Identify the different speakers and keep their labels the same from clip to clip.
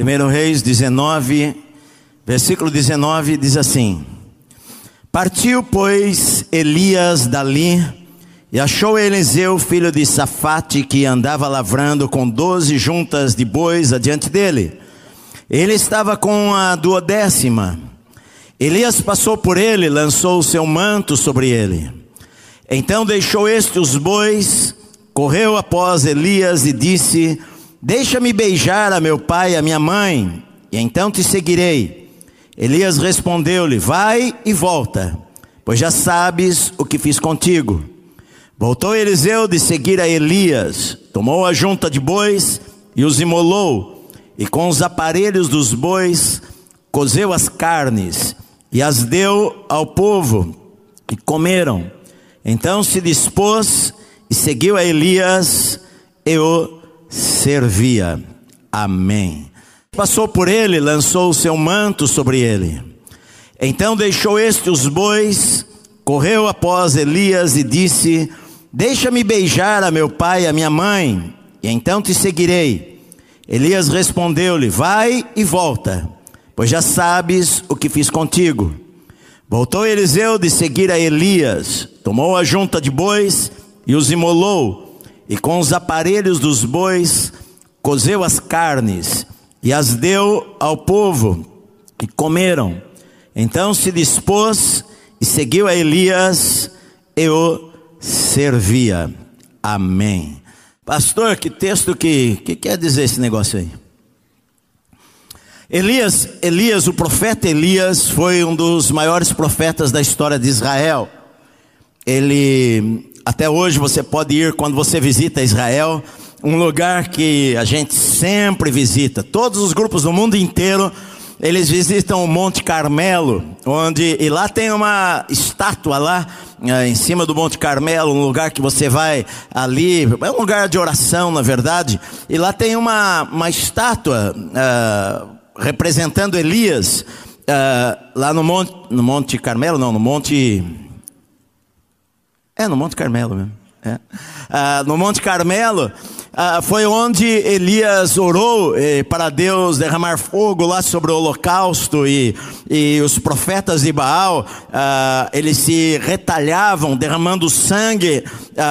Speaker 1: 1 Reis 19, versículo 19 diz assim: Partiu, pois, Elias dali e achou Eliseu, filho de Safate, que andava lavrando com doze juntas de bois adiante dele. Ele estava com a duodécima. Elias passou por ele, lançou o seu manto sobre ele. Então deixou este os bois, correu após Elias e disse: Deixa-me beijar a meu pai e a minha mãe, e então te seguirei. Elias respondeu-lhe: Vai e volta, pois já sabes o que fiz contigo. Voltou Eliseu de seguir a Elias, tomou a junta de bois e os imolou, e com os aparelhos dos bois cozeu as carnes e as deu ao povo, e comeram. Então se dispôs e seguiu a Elias e o servia. Amém. Passou por ele, lançou o seu manto sobre ele. Então deixou este os bois, correu após Elias e disse: Deixa-me beijar a meu pai e a minha mãe, e então te seguirei. Elias respondeu-lhe: Vai e volta, pois já sabes o que fiz contigo. Voltou Eliseu de seguir a Elias, tomou a junta de bois e os imolou e com os aparelhos dos bois cozeu as carnes e as deu ao povo e comeram. Então se dispôs e seguiu a Elias e o servia. Amém. Pastor, que texto que, que quer dizer esse negócio aí? Elias, Elias, o profeta Elias foi um dos maiores profetas da história de Israel. Ele até hoje você pode ir quando você visita Israel, um lugar que a gente sempre visita. Todos os grupos do mundo inteiro, eles visitam o Monte Carmelo, onde e lá tem uma estátua lá é, em cima do Monte Carmelo, um lugar que você vai ali, é um lugar de oração, na verdade. E lá tem uma, uma estátua uh, representando Elias, uh, lá no Monte, no Monte Carmelo, não, no Monte é, no Monte Carmelo mesmo. É. Ah, no Monte Carmelo ah, foi onde Elias orou eh, para Deus derramar fogo lá sobre o holocausto e, e os profetas de Baal ah, eles se retalhavam derramando sangue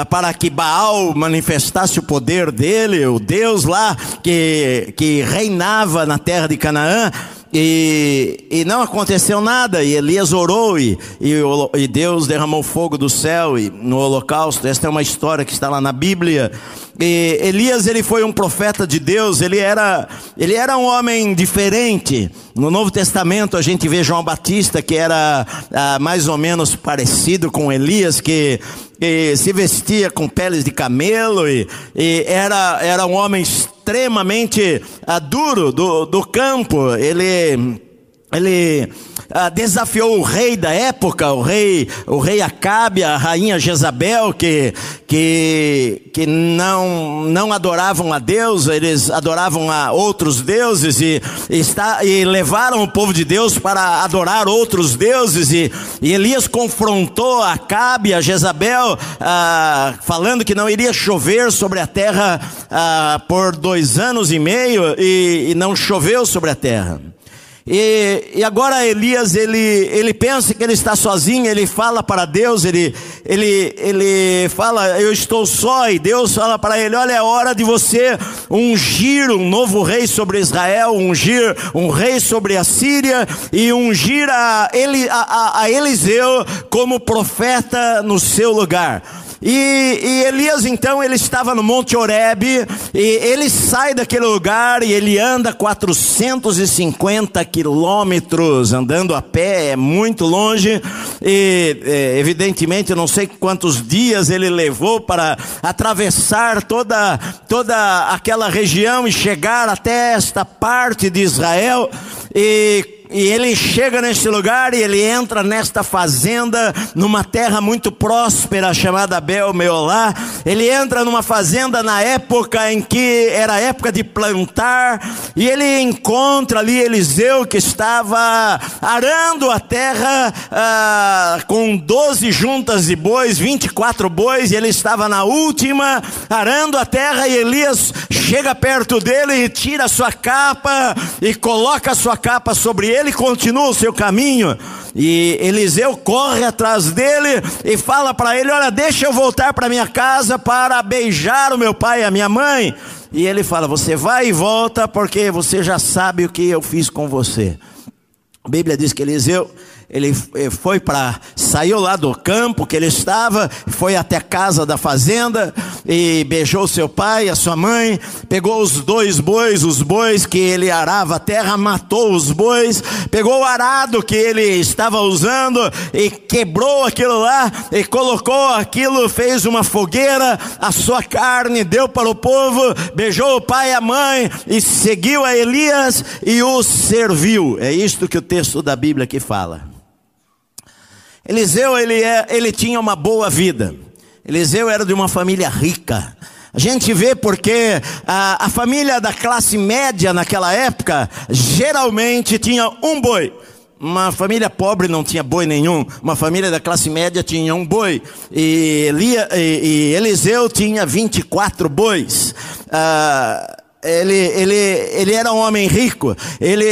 Speaker 1: para que Baal manifestasse o poder dele, o Deus lá que, que reinava na terra de Canaã. E, e não aconteceu nada, e Elias orou, e, e, Deus derramou fogo do céu e, no holocausto. Esta é uma história que está lá na Bíblia. E Elias ele foi um profeta de Deus, ele era, ele era um homem diferente. No Novo Testamento a gente vê João Batista que era ah, mais ou menos parecido com Elias, que, que se vestia com peles de camelo e, e era, era um homem extremamente ah, duro do, do campo. Ele, ele ah, desafiou o rei da época, o rei, o rei Acabe, a rainha Jezabel, que, que, que não, não adoravam a Deus, eles adoravam a outros deuses e, está, e levaram o povo de Deus para adorar outros deuses. E, e Elias confrontou Acabe, a Jezabel, ah, falando que não iria chover sobre a terra ah, por dois anos e meio, e, e não choveu sobre a terra. E, e, agora Elias, ele, ele pensa que ele está sozinho, ele fala para Deus, ele, ele, ele fala, eu estou só, e Deus fala para ele, olha, é hora de você ungir um novo rei sobre Israel, ungir um rei sobre a Síria, e ungir a, Eli, a, a, a Eliseu como profeta no seu lugar. E, e, Elias então ele estava no Monte Oreb e ele sai daquele lugar e ele anda 450 quilômetros andando a pé, é muito longe e é, evidentemente não sei quantos dias ele levou para atravessar toda toda aquela região e chegar até esta parte de Israel e e ele chega neste lugar e ele entra nesta fazenda, numa terra muito próspera chamada Bel Meolá. Ele entra numa fazenda na época em que era época de plantar, e ele encontra ali Eliseu que estava arando a terra ah, com 12 juntas de bois, 24 bois, e ele estava na última, arando a terra, e Elias chega perto dele e tira a sua capa e coloca a sua capa sobre ele e continua o seu caminho. E Eliseu corre atrás dele e fala para ele: Olha, deixa eu voltar para minha casa para beijar o meu pai e a minha mãe. E ele fala: Você vai e volta, porque você já sabe o que eu fiz com você. A Bíblia diz que Eliseu ele foi para, saiu lá do campo que ele estava, foi até a casa da fazenda e beijou seu pai, a sua mãe, pegou os dois bois, os bois que ele arava a terra, matou os bois, pegou o arado que ele estava usando e quebrou aquilo lá e colocou aquilo, fez uma fogueira, a sua carne deu para o povo, beijou o pai e a mãe e seguiu a Elias e o serviu. É isto que o texto da Bíblia aqui fala. Eliseu, ele, é, ele tinha uma boa vida. Eliseu era de uma família rica. A gente vê porque a, a família da classe média naquela época geralmente tinha um boi. Uma família pobre não tinha boi nenhum, uma família da classe média tinha um boi, e, Elia, e, e Eliseu tinha 24 bois. Ah, ele, ele, ele era um homem rico, ele,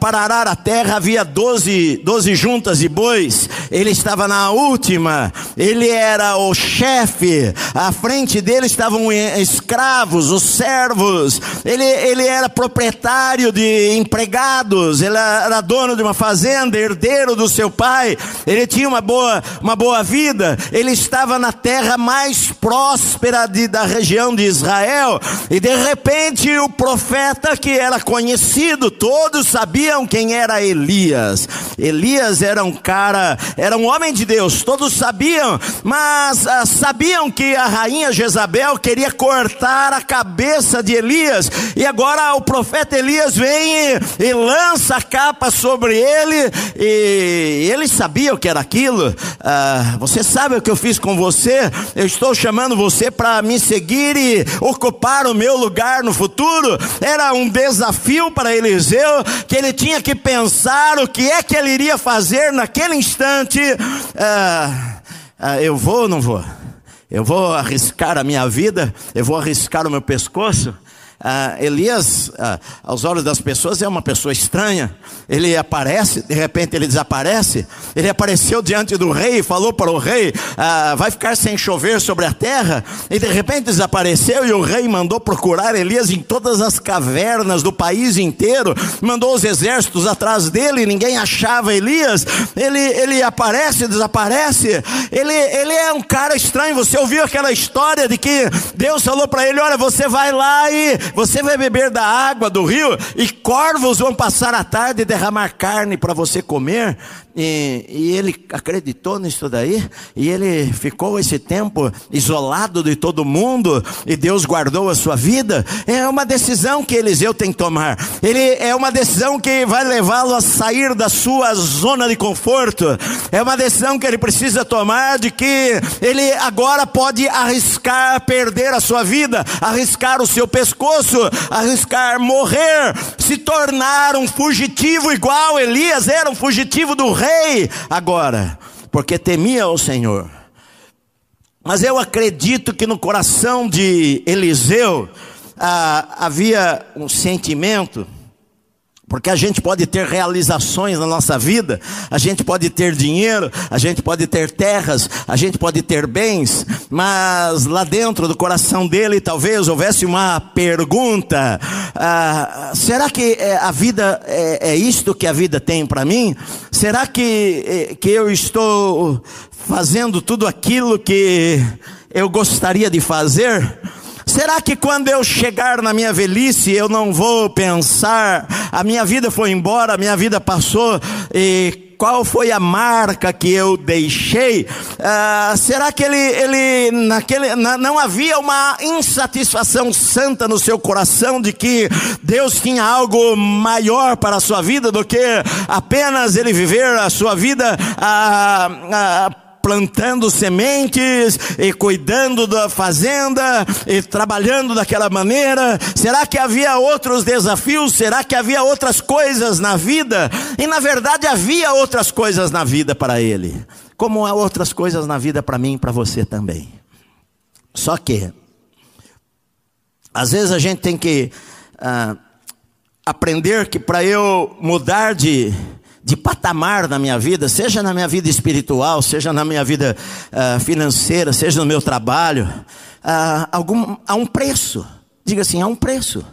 Speaker 1: para a terra havia 12, 12 juntas de bois, ele estava na última, ele era o chefe, à frente dele estavam escravos, os servos, ele, ele era proprietário de empregados, ele era dono de uma fazenda, herdeiro do seu pai, ele tinha uma boa, uma boa vida, ele estava na terra mais próspera de, da região de Israel, e de repente o profeta que era conhecido, todos sabiam quem era Elias. Elias era um cara, era um homem de Deus, todos sabiam, mas ah, sabiam que a rainha Jezabel queria cortar a cabeça de Elias, e agora o profeta Elias vem e, e lança a capa sobre ele, e ele sabia o que era aquilo. Ah, você sabe o que eu fiz com você? Eu estou chamando você para me seguir e ocupar o meu lugar no futuro futuro era um desafio para Eliseu, que ele tinha que pensar o que é que ele iria fazer naquele instante. Ah, ah, eu vou ou não vou? Eu vou arriscar a minha vida? Eu vou arriscar o meu pescoço? Ah, Elias, ah, aos olhos das pessoas, é uma pessoa estranha. Ele aparece, de repente ele desaparece. Ele apareceu diante do rei falou para o rei: ah, Vai ficar sem chover sobre a terra. E de repente desapareceu. E o rei mandou procurar Elias em todas as cavernas do país inteiro. Mandou os exércitos atrás dele. Ninguém achava Elias. Ele, ele aparece, desaparece. Ele, ele é um cara estranho. Você ouviu aquela história de que Deus falou para ele: Olha, você vai lá e você vai beber da água do rio e corvos vão passar a tarde e derramar carne para você comer. E, e, ele acreditou nisso daí, e ele ficou esse tempo isolado de todo mundo, e Deus guardou a sua vida. É uma decisão que Eliseu tem que tomar, ele é uma decisão que vai levá-lo a sair da sua zona de conforto, é uma decisão que ele precisa tomar de que ele agora pode arriscar perder a sua vida, arriscar o seu pescoço, arriscar morrer, se tornar um fugitivo igual Elias era um fugitivo do rei agora, porque temia o Senhor. Mas eu acredito que no coração de Eliseu ah, havia um sentimento porque a gente pode ter realizações na nossa vida, a gente pode ter dinheiro, a gente pode ter terras, a gente pode ter bens, mas lá dentro do coração dele talvez houvesse uma pergunta: ah, será que eh, a vida é, é isto que a vida tem para mim? Será que, eh, que eu estou fazendo tudo aquilo que eu gostaria de fazer? Será que quando eu chegar na minha velhice eu não vou pensar, a minha vida foi embora, a minha vida passou e qual foi a marca que eu deixei? Ah, será que ele, ele naquele, na, não havia uma insatisfação santa no seu coração de que Deus tinha algo maior para a sua vida do que apenas ele viver a sua vida ah, ah, plantando sementes e cuidando da fazenda e trabalhando daquela maneira? Será que havia outros desafios? Será que havia outras coisas na vida? E na verdade havia outras coisas na vida para ele, como há outras coisas na vida para mim e para você também. Só que, às vezes a gente tem que ah, aprender que para eu mudar de de patamar na minha vida, seja na minha vida espiritual, seja na minha vida uh, financeira, seja no meu trabalho, uh, algum, há um preço. Diga assim, há um preço.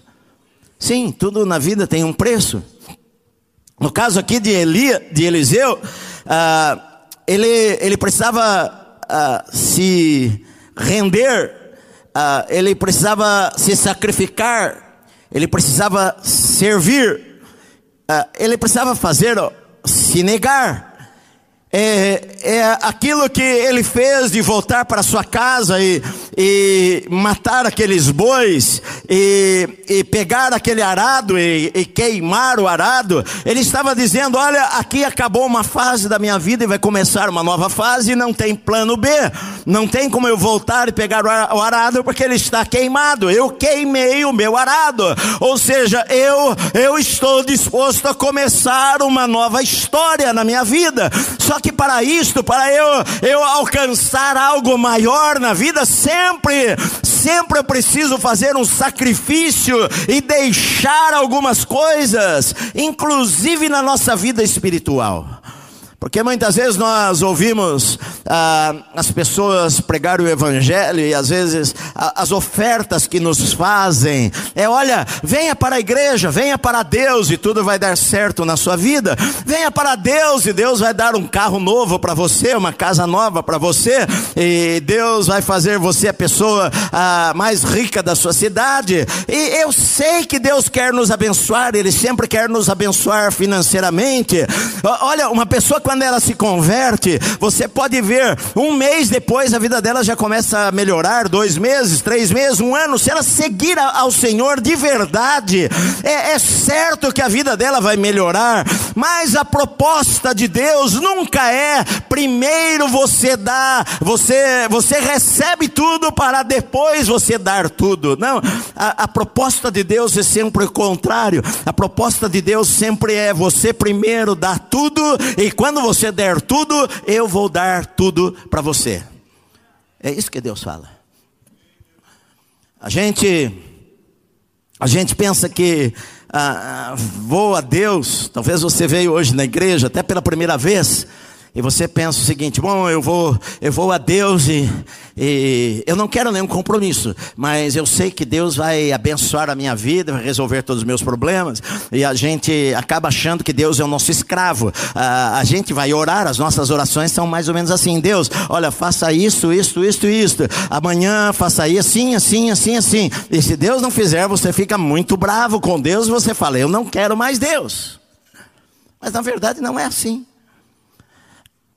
Speaker 1: Sim, tudo na vida tem um preço. No caso aqui de, Elia, de Eliseu, uh, ele, ele precisava se render, ele precisava se sacrificar, ele precisava servir ele precisava fazer, se negar. É, é, aquilo que ele fez de voltar para sua casa e, e matar aqueles bois e, e pegar aquele arado e, e, queimar o arado, ele estava dizendo: Olha, aqui acabou uma fase da minha vida e vai começar uma nova fase e não tem plano B, não tem como eu voltar e pegar o arado porque ele está queimado. Eu queimei o meu arado, ou seja, eu, eu estou disposto a começar uma nova história na minha vida. Só que para isto, para eu, eu alcançar algo maior na vida, sempre, sempre eu preciso fazer um sacrifício e deixar algumas coisas, inclusive na nossa vida espiritual. Porque muitas vezes nós ouvimos ah, as pessoas pregar o Evangelho e às vezes as ofertas que nos fazem é: olha, venha para a igreja, venha para Deus e tudo vai dar certo na sua vida. Venha para Deus e Deus vai dar um carro novo para você, uma casa nova para você, e Deus vai fazer você a pessoa ah, mais rica da sua cidade. E eu sei que Deus quer nos abençoar, Ele sempre quer nos abençoar financeiramente. Olha, uma pessoa quando ela se converte, você pode ver, um mês depois a vida dela já começa a melhorar, dois meses, três meses, um ano. Se ela seguir ao Senhor de verdade, é, é certo que a vida dela vai melhorar, mas a proposta de Deus nunca é primeiro você dá, você, você recebe tudo para depois você dar tudo. Não, a, a proposta de Deus é sempre o contrário. A proposta de Deus sempre é você primeiro dá tudo e quando quando você der tudo, eu vou dar tudo para você. É isso que Deus fala. A gente, a gente pensa que ah, vou a Deus. Talvez você veio hoje na igreja, até pela primeira vez e você pensa o seguinte: bom, eu vou, eu vou a Deus e, e, eu não quero nenhum compromisso, mas eu sei que Deus vai abençoar a minha vida, vai resolver todos os meus problemas. E a gente acaba achando que Deus é o nosso escravo. A, a gente vai orar, as nossas orações são mais ou menos assim: Deus, olha, faça isso, isso, isso, isso. Amanhã faça aí assim, assim, assim, assim. E se Deus não fizer, você fica muito bravo com Deus. Você fala: eu não quero mais Deus. Mas na verdade não é assim.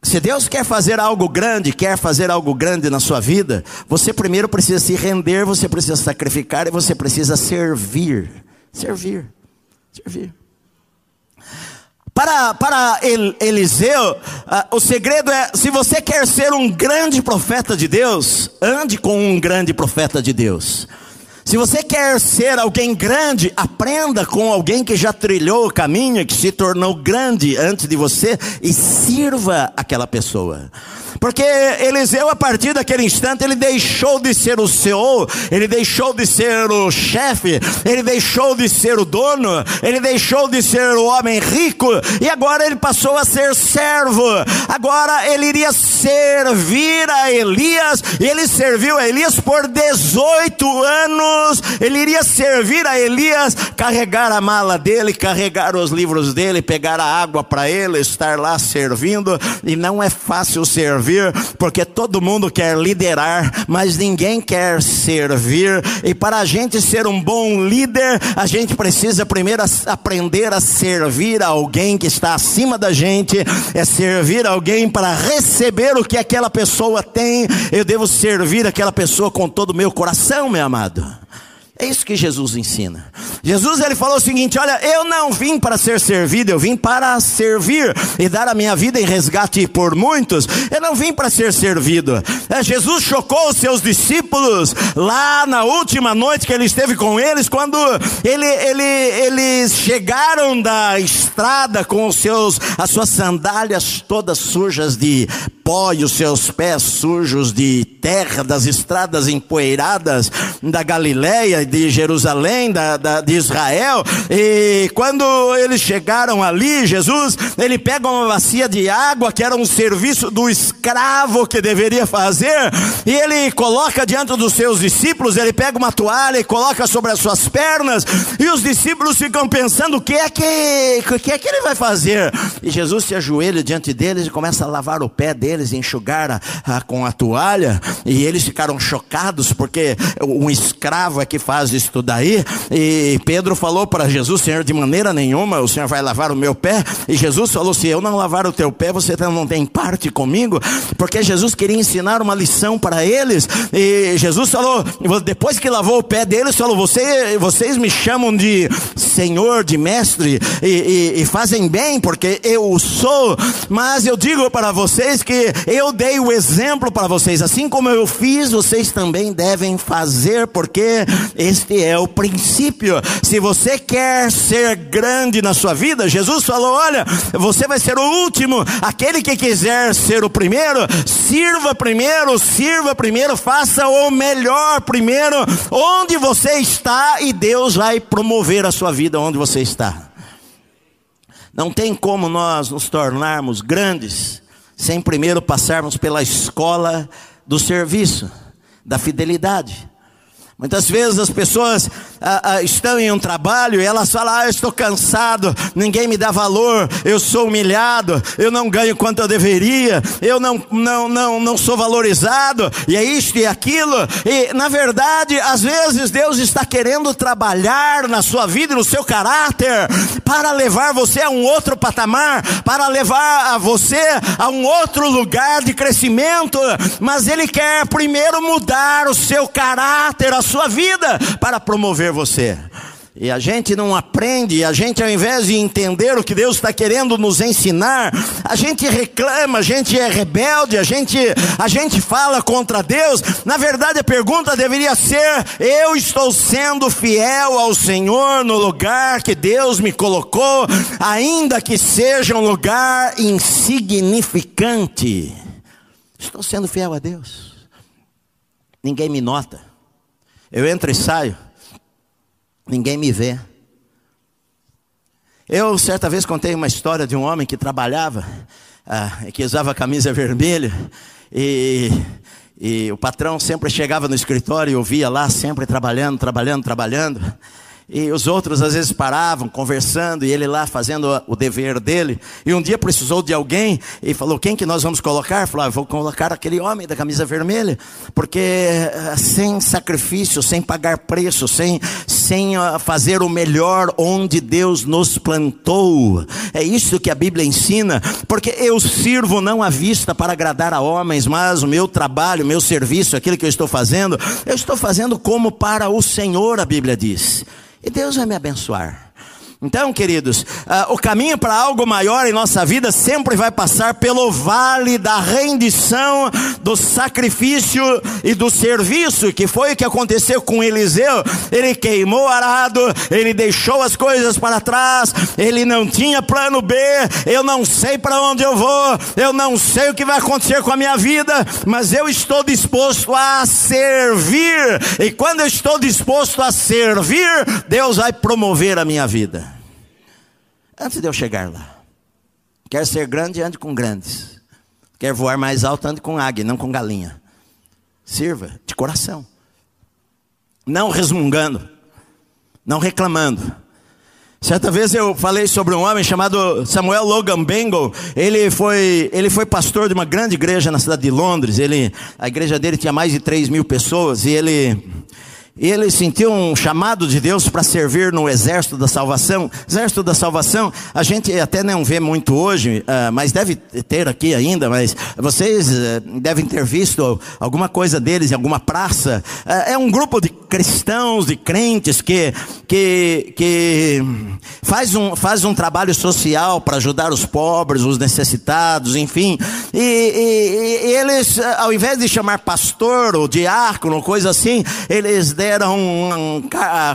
Speaker 1: Se Deus quer fazer algo grande, quer fazer algo grande na sua vida, você primeiro precisa se render, você precisa sacrificar e você precisa servir. Servir. Servir. Para, para Eliseu, uh, o segredo é: se você quer ser um grande profeta de Deus, ande com um grande profeta de Deus. Se você quer ser alguém grande, aprenda com alguém que já trilhou o caminho, que se tornou grande antes de você e sirva aquela pessoa. Porque Eliseu, a partir daquele instante, ele deixou de ser o CEO, ele deixou de ser o chefe, ele deixou de ser o dono, ele deixou de ser o homem rico, e agora ele passou a ser servo. Agora ele iria servir a Elias, e ele serviu a Elias por 18 anos. Ele iria servir a Elias, carregar a mala dele, carregar os livros dele, pegar a água para ele, estar lá servindo, e não é fácil servir servir, porque todo mundo quer liderar, mas ninguém quer servir. E para a gente ser um bom líder, a gente precisa primeiro aprender a servir alguém que está acima da gente, é servir alguém para receber o que aquela pessoa tem. Eu devo servir aquela pessoa com todo o meu coração, meu amado. É isso que Jesus ensina. Jesus ele falou o seguinte: Olha, eu não vim para ser servido, eu vim para servir e dar a minha vida em resgate por muitos. Eu não vim para ser servido. É, Jesus chocou os seus discípulos lá na última noite que ele esteve com eles, quando ele, ele, eles chegaram da estrada com os seus, as suas sandálias todas sujas de pó e os seus pés sujos de terra, das estradas empoeiradas da Galileia de Jerusalém, da, da, de Israel, e quando eles chegaram ali, Jesus, ele pega uma bacia de água, que era um serviço do escravo que deveria fazer, e ele coloca diante dos seus discípulos, ele pega uma toalha e coloca sobre as suas pernas, e os discípulos ficam pensando, o que é que, o que, é que ele vai fazer? E Jesus se ajoelha diante deles e começa a lavar o pé deles, e enxugar com a toalha, e eles ficaram chocados, porque um escravo é que faz isso daí. E Pedro falou para Jesus: Senhor, de maneira nenhuma o Senhor vai lavar o meu pé. E Jesus falou: Se eu não lavar o teu pé, você não tem parte comigo. Porque Jesus queria ensinar uma lição para eles. E Jesus falou: Depois que lavou o pé deles, falou: Você, Vocês me chamam de Senhor, de Mestre, e, e, e fazem bem, porque eu sou. Mas eu digo para vocês que eu dei o exemplo para vocês. Assim como eu fiz, vocês também devem fazer, porque este é o princípio. Se você quer ser grande na sua vida, Jesus falou: olha, você vai ser o último. Aquele que quiser ser o primeiro, sirva primeiro, sirva primeiro, faça o melhor primeiro, onde você está, e Deus vai promover a sua vida onde você está. Não tem como nós nos tornarmos grandes sem primeiro passarmos pela escola do serviço, da fidelidade. Muitas vezes as pessoas ah, ah, estão em um trabalho e elas falam: ah, eu estou cansado, ninguém me dá valor, eu sou humilhado, eu não ganho quanto eu deveria, eu não, não, não, não sou valorizado, e é isto e aquilo. E na verdade, às vezes Deus está querendo trabalhar na sua vida e no seu caráter para levar você a um outro patamar, para levar a você a um outro lugar de crescimento, mas Ele quer primeiro mudar o seu caráter, a sua vida para promover você. E a gente não aprende, a gente ao invés de entender o que Deus está querendo nos ensinar, a gente reclama, a gente é rebelde, a gente, a gente fala contra Deus. Na verdade, a pergunta deveria ser: eu estou sendo fiel ao Senhor no lugar que Deus me colocou, ainda que seja um lugar insignificante. Estou sendo fiel a Deus. Ninguém me nota. Eu entro e saio, ninguém me vê. Eu certa vez contei uma história de um homem que trabalhava, ah, que usava camisa vermelha, e, e o patrão sempre chegava no escritório e eu via lá, sempre trabalhando, trabalhando, trabalhando. E os outros às vezes paravam, conversando, e ele lá fazendo o dever dele. E um dia precisou de alguém e falou: Quem que nós vamos colocar? Falou: ah, Vou colocar aquele homem da camisa vermelha, porque eh, sem sacrifício, sem pagar preço, sem, sem ah, fazer o melhor onde Deus nos plantou. É isso que a Bíblia ensina, porque eu sirvo não à vista para agradar a homens, mas o meu trabalho, o meu serviço, aquilo que eu estou fazendo, eu estou fazendo como para o Senhor, a Bíblia diz. E Deus vai me abençoar. Então, queridos, uh, o caminho para algo maior em nossa vida sempre vai passar pelo vale da rendição, do sacrifício e do serviço, que foi o que aconteceu com Eliseu. Ele queimou o arado, ele deixou as coisas para trás, ele não tinha plano B. Eu não sei para onde eu vou, eu não sei o que vai acontecer com a minha vida, mas eu estou disposto a servir. E quando eu estou disposto a servir, Deus vai promover a minha vida antes de eu chegar lá. Quer ser grande, ande com grandes. Quer voar mais alto, ande com águia, não com galinha. Sirva de coração. Não resmungando. Não reclamando. Certa vez eu falei sobre um homem chamado Samuel Logan Bengal. Ele foi, ele foi pastor de uma grande igreja na cidade de Londres. Ele, a igreja dele tinha mais de 3 mil pessoas e ele ele sentiu um chamado de Deus para servir no exército da salvação. Exército da salvação, a gente até não vê muito hoje, uh, mas deve ter aqui ainda. Mas vocês uh, devem ter visto alguma coisa deles em alguma praça. Uh, é um grupo de cristãos, de crentes que, que, que faz, um, faz um trabalho social para ajudar os pobres, os necessitados, enfim. E, e, e eles, ao invés de chamar pastor ou diácono, coisa assim, eles deram eram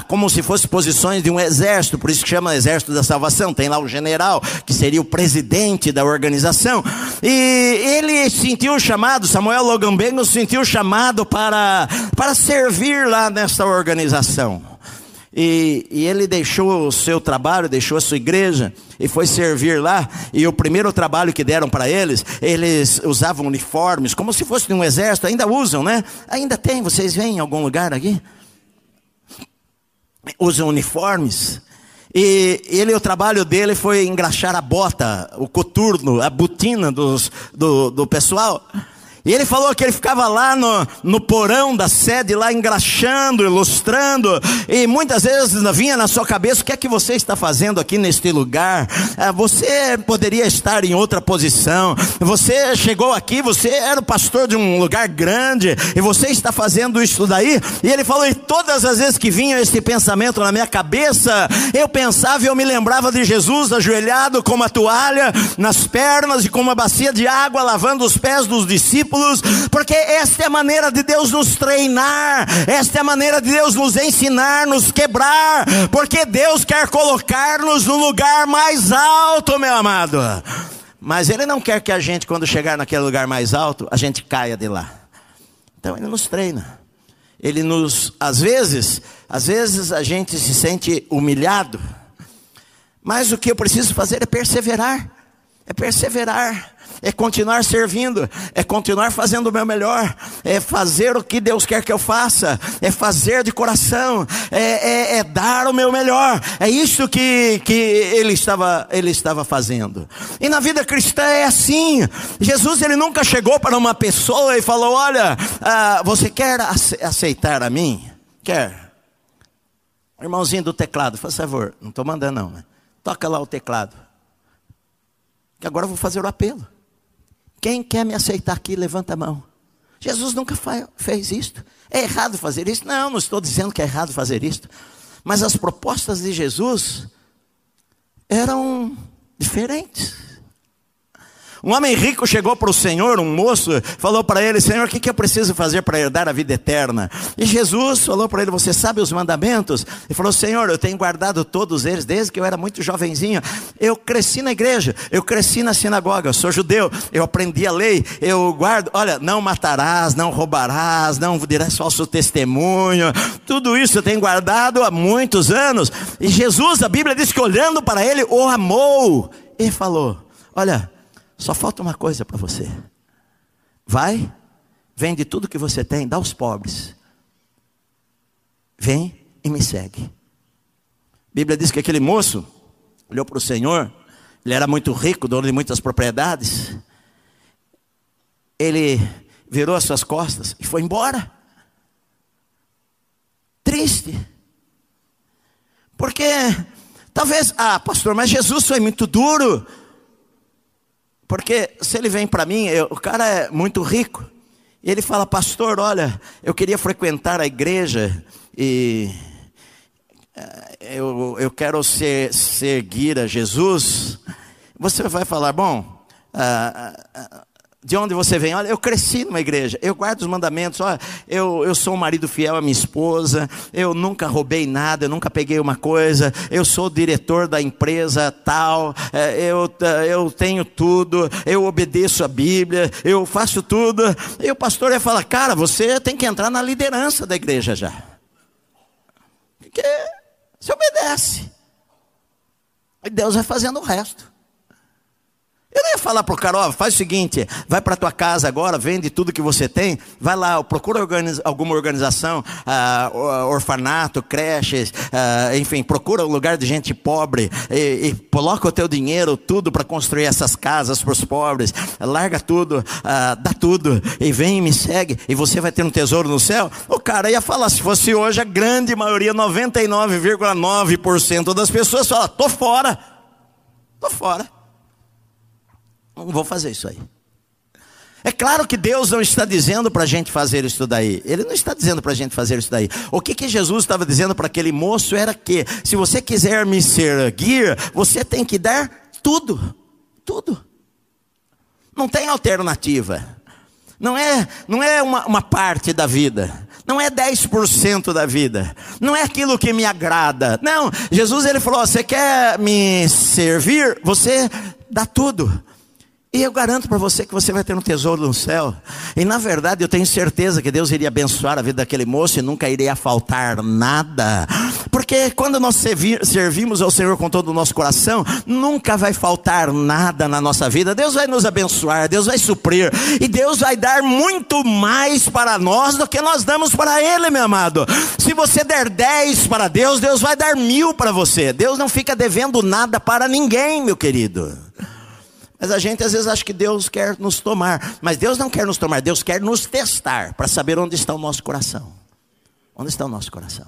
Speaker 1: como se fossem posições de um exército, por isso que chama exército da salvação. Tem lá o general, que seria o presidente da organização. E ele sentiu o chamado, Samuel Logan Bengals sentiu o chamado para, para servir lá nesta organização. E, e, ele deixou o seu trabalho, deixou a sua igreja e foi servir lá. E o primeiro trabalho que deram para eles, eles usavam uniformes, como se fosse de um exército, ainda usam, né? Ainda tem, vocês veem em algum lugar aqui? Usam uniformes. E ele, o trabalho dele foi engraxar a bota, o coturno, a botina dos, do, do pessoal. E ele falou que ele ficava lá no, no porão da sede, lá engraxando, ilustrando, e muitas vezes vinha na sua cabeça: o que é que você está fazendo aqui neste lugar? Ah, você poderia estar em outra posição, você chegou aqui, você era o pastor de um lugar grande, e você está fazendo isso daí. E ele falou: e todas as vezes que vinha esse pensamento na minha cabeça, eu pensava e eu me lembrava de Jesus ajoelhado com uma toalha nas pernas e com uma bacia de água, lavando os pés dos discípulos discípulos, porque esta é a maneira de Deus nos treinar, esta é a maneira de Deus nos ensinar, nos quebrar, porque Deus quer colocar-nos no lugar mais alto, meu amado. Mas Ele não quer que a gente, quando chegar naquele lugar mais alto, a gente caia de lá. Então Ele nos treina. Ele nos, às vezes, às vezes a gente se sente humilhado. Mas o que eu preciso fazer é perseverar. É perseverar é continuar servindo, é continuar fazendo o meu melhor, é fazer o que Deus quer que eu faça, é fazer de coração, é, é, é dar o meu melhor. É isso que, que ele, estava, ele estava fazendo. E na vida cristã é assim. Jesus ele nunca chegou para uma pessoa e falou: Olha, ah, você quer aceitar a mim? Quer? Irmãozinho do teclado, faz favor, não estou mandando não. Né? Toca lá o teclado. Que agora eu vou fazer o apelo. Quem quer me aceitar aqui, levanta a mão. Jesus nunca fez isto. É errado fazer isso? Não, não estou dizendo que é errado fazer isto. Mas as propostas de Jesus eram diferentes. Um homem rico chegou para o Senhor, um moço, falou para ele: Senhor, o que, que eu preciso fazer para herdar a vida eterna? E Jesus falou para ele: Você sabe os mandamentos? Ele falou: Senhor, eu tenho guardado todos eles desde que eu era muito jovenzinho. Eu cresci na igreja, eu cresci na sinagoga, eu sou judeu, eu aprendi a lei, eu guardo. Olha, não matarás, não roubarás, não dirás falso testemunho. Tudo isso eu tenho guardado há muitos anos. E Jesus, a Bíblia diz que olhando para ele, o amou e falou: Olha, só falta uma coisa para você. Vai, vende tudo que você tem, dá aos pobres. Vem e me segue. A Bíblia diz que aquele moço olhou para o Senhor, ele era muito rico, dono de muitas propriedades. Ele virou as suas costas e foi embora. Triste. Porque talvez, ah, pastor, mas Jesus foi muito duro. Porque se ele vem para mim, eu, o cara é muito rico, e ele fala, pastor, olha, eu queria frequentar a igreja e eh, eu, eu quero ser, seguir a Jesus. Você vai falar, bom, ah, ah, ah de onde você vem? Olha, eu cresci numa igreja, eu guardo os mandamentos, olha, eu, eu sou um marido fiel à minha esposa, eu nunca roubei nada, eu nunca peguei uma coisa, eu sou diretor da empresa tal, é, eu, eu tenho tudo, eu obedeço a Bíblia, eu faço tudo. E o pastor ia falar, cara, você tem que entrar na liderança da igreja já. Porque você obedece. E Deus vai fazendo o resto. Eu não ia falar para o cara, ó, faz o seguinte, vai para tua casa agora, vende tudo que você tem, vai lá, procura alguma organização, uh, orfanato, creches, uh, enfim, procura um lugar de gente pobre e, e coloca o teu dinheiro, tudo para construir essas casas para os pobres, larga tudo, uh, dá tudo e vem e me segue e você vai ter um tesouro no céu. O cara ia falar, se fosse hoje, a grande maioria, 99,9% das pessoas fala, tô fora, tô fora. Não vou fazer isso aí. É claro que Deus não está dizendo para a gente fazer isso daí. Ele não está dizendo para a gente fazer isso daí. O que, que Jesus estava dizendo para aquele moço era que, se você quiser me seguir, você tem que dar tudo. Tudo. Não tem alternativa. Não é, não é uma, uma parte da vida. Não é 10% da vida. Não é aquilo que me agrada. Não, Jesus ele falou: você quer me servir? Você dá tudo. E eu garanto para você que você vai ter um tesouro no céu. E na verdade eu tenho certeza que Deus iria abençoar a vida daquele moço e nunca iria faltar nada. Porque quando nós servimos ao Senhor com todo o nosso coração, nunca vai faltar nada na nossa vida. Deus vai nos abençoar, Deus vai suprir. E Deus vai dar muito mais para nós do que nós damos para Ele, meu amado. Se você der 10 para Deus, Deus vai dar mil para você. Deus não fica devendo nada para ninguém, meu querido. Mas a gente às vezes acha que Deus quer nos tomar. Mas Deus não quer nos tomar, Deus quer nos testar para saber onde está o nosso coração. Onde está o nosso coração?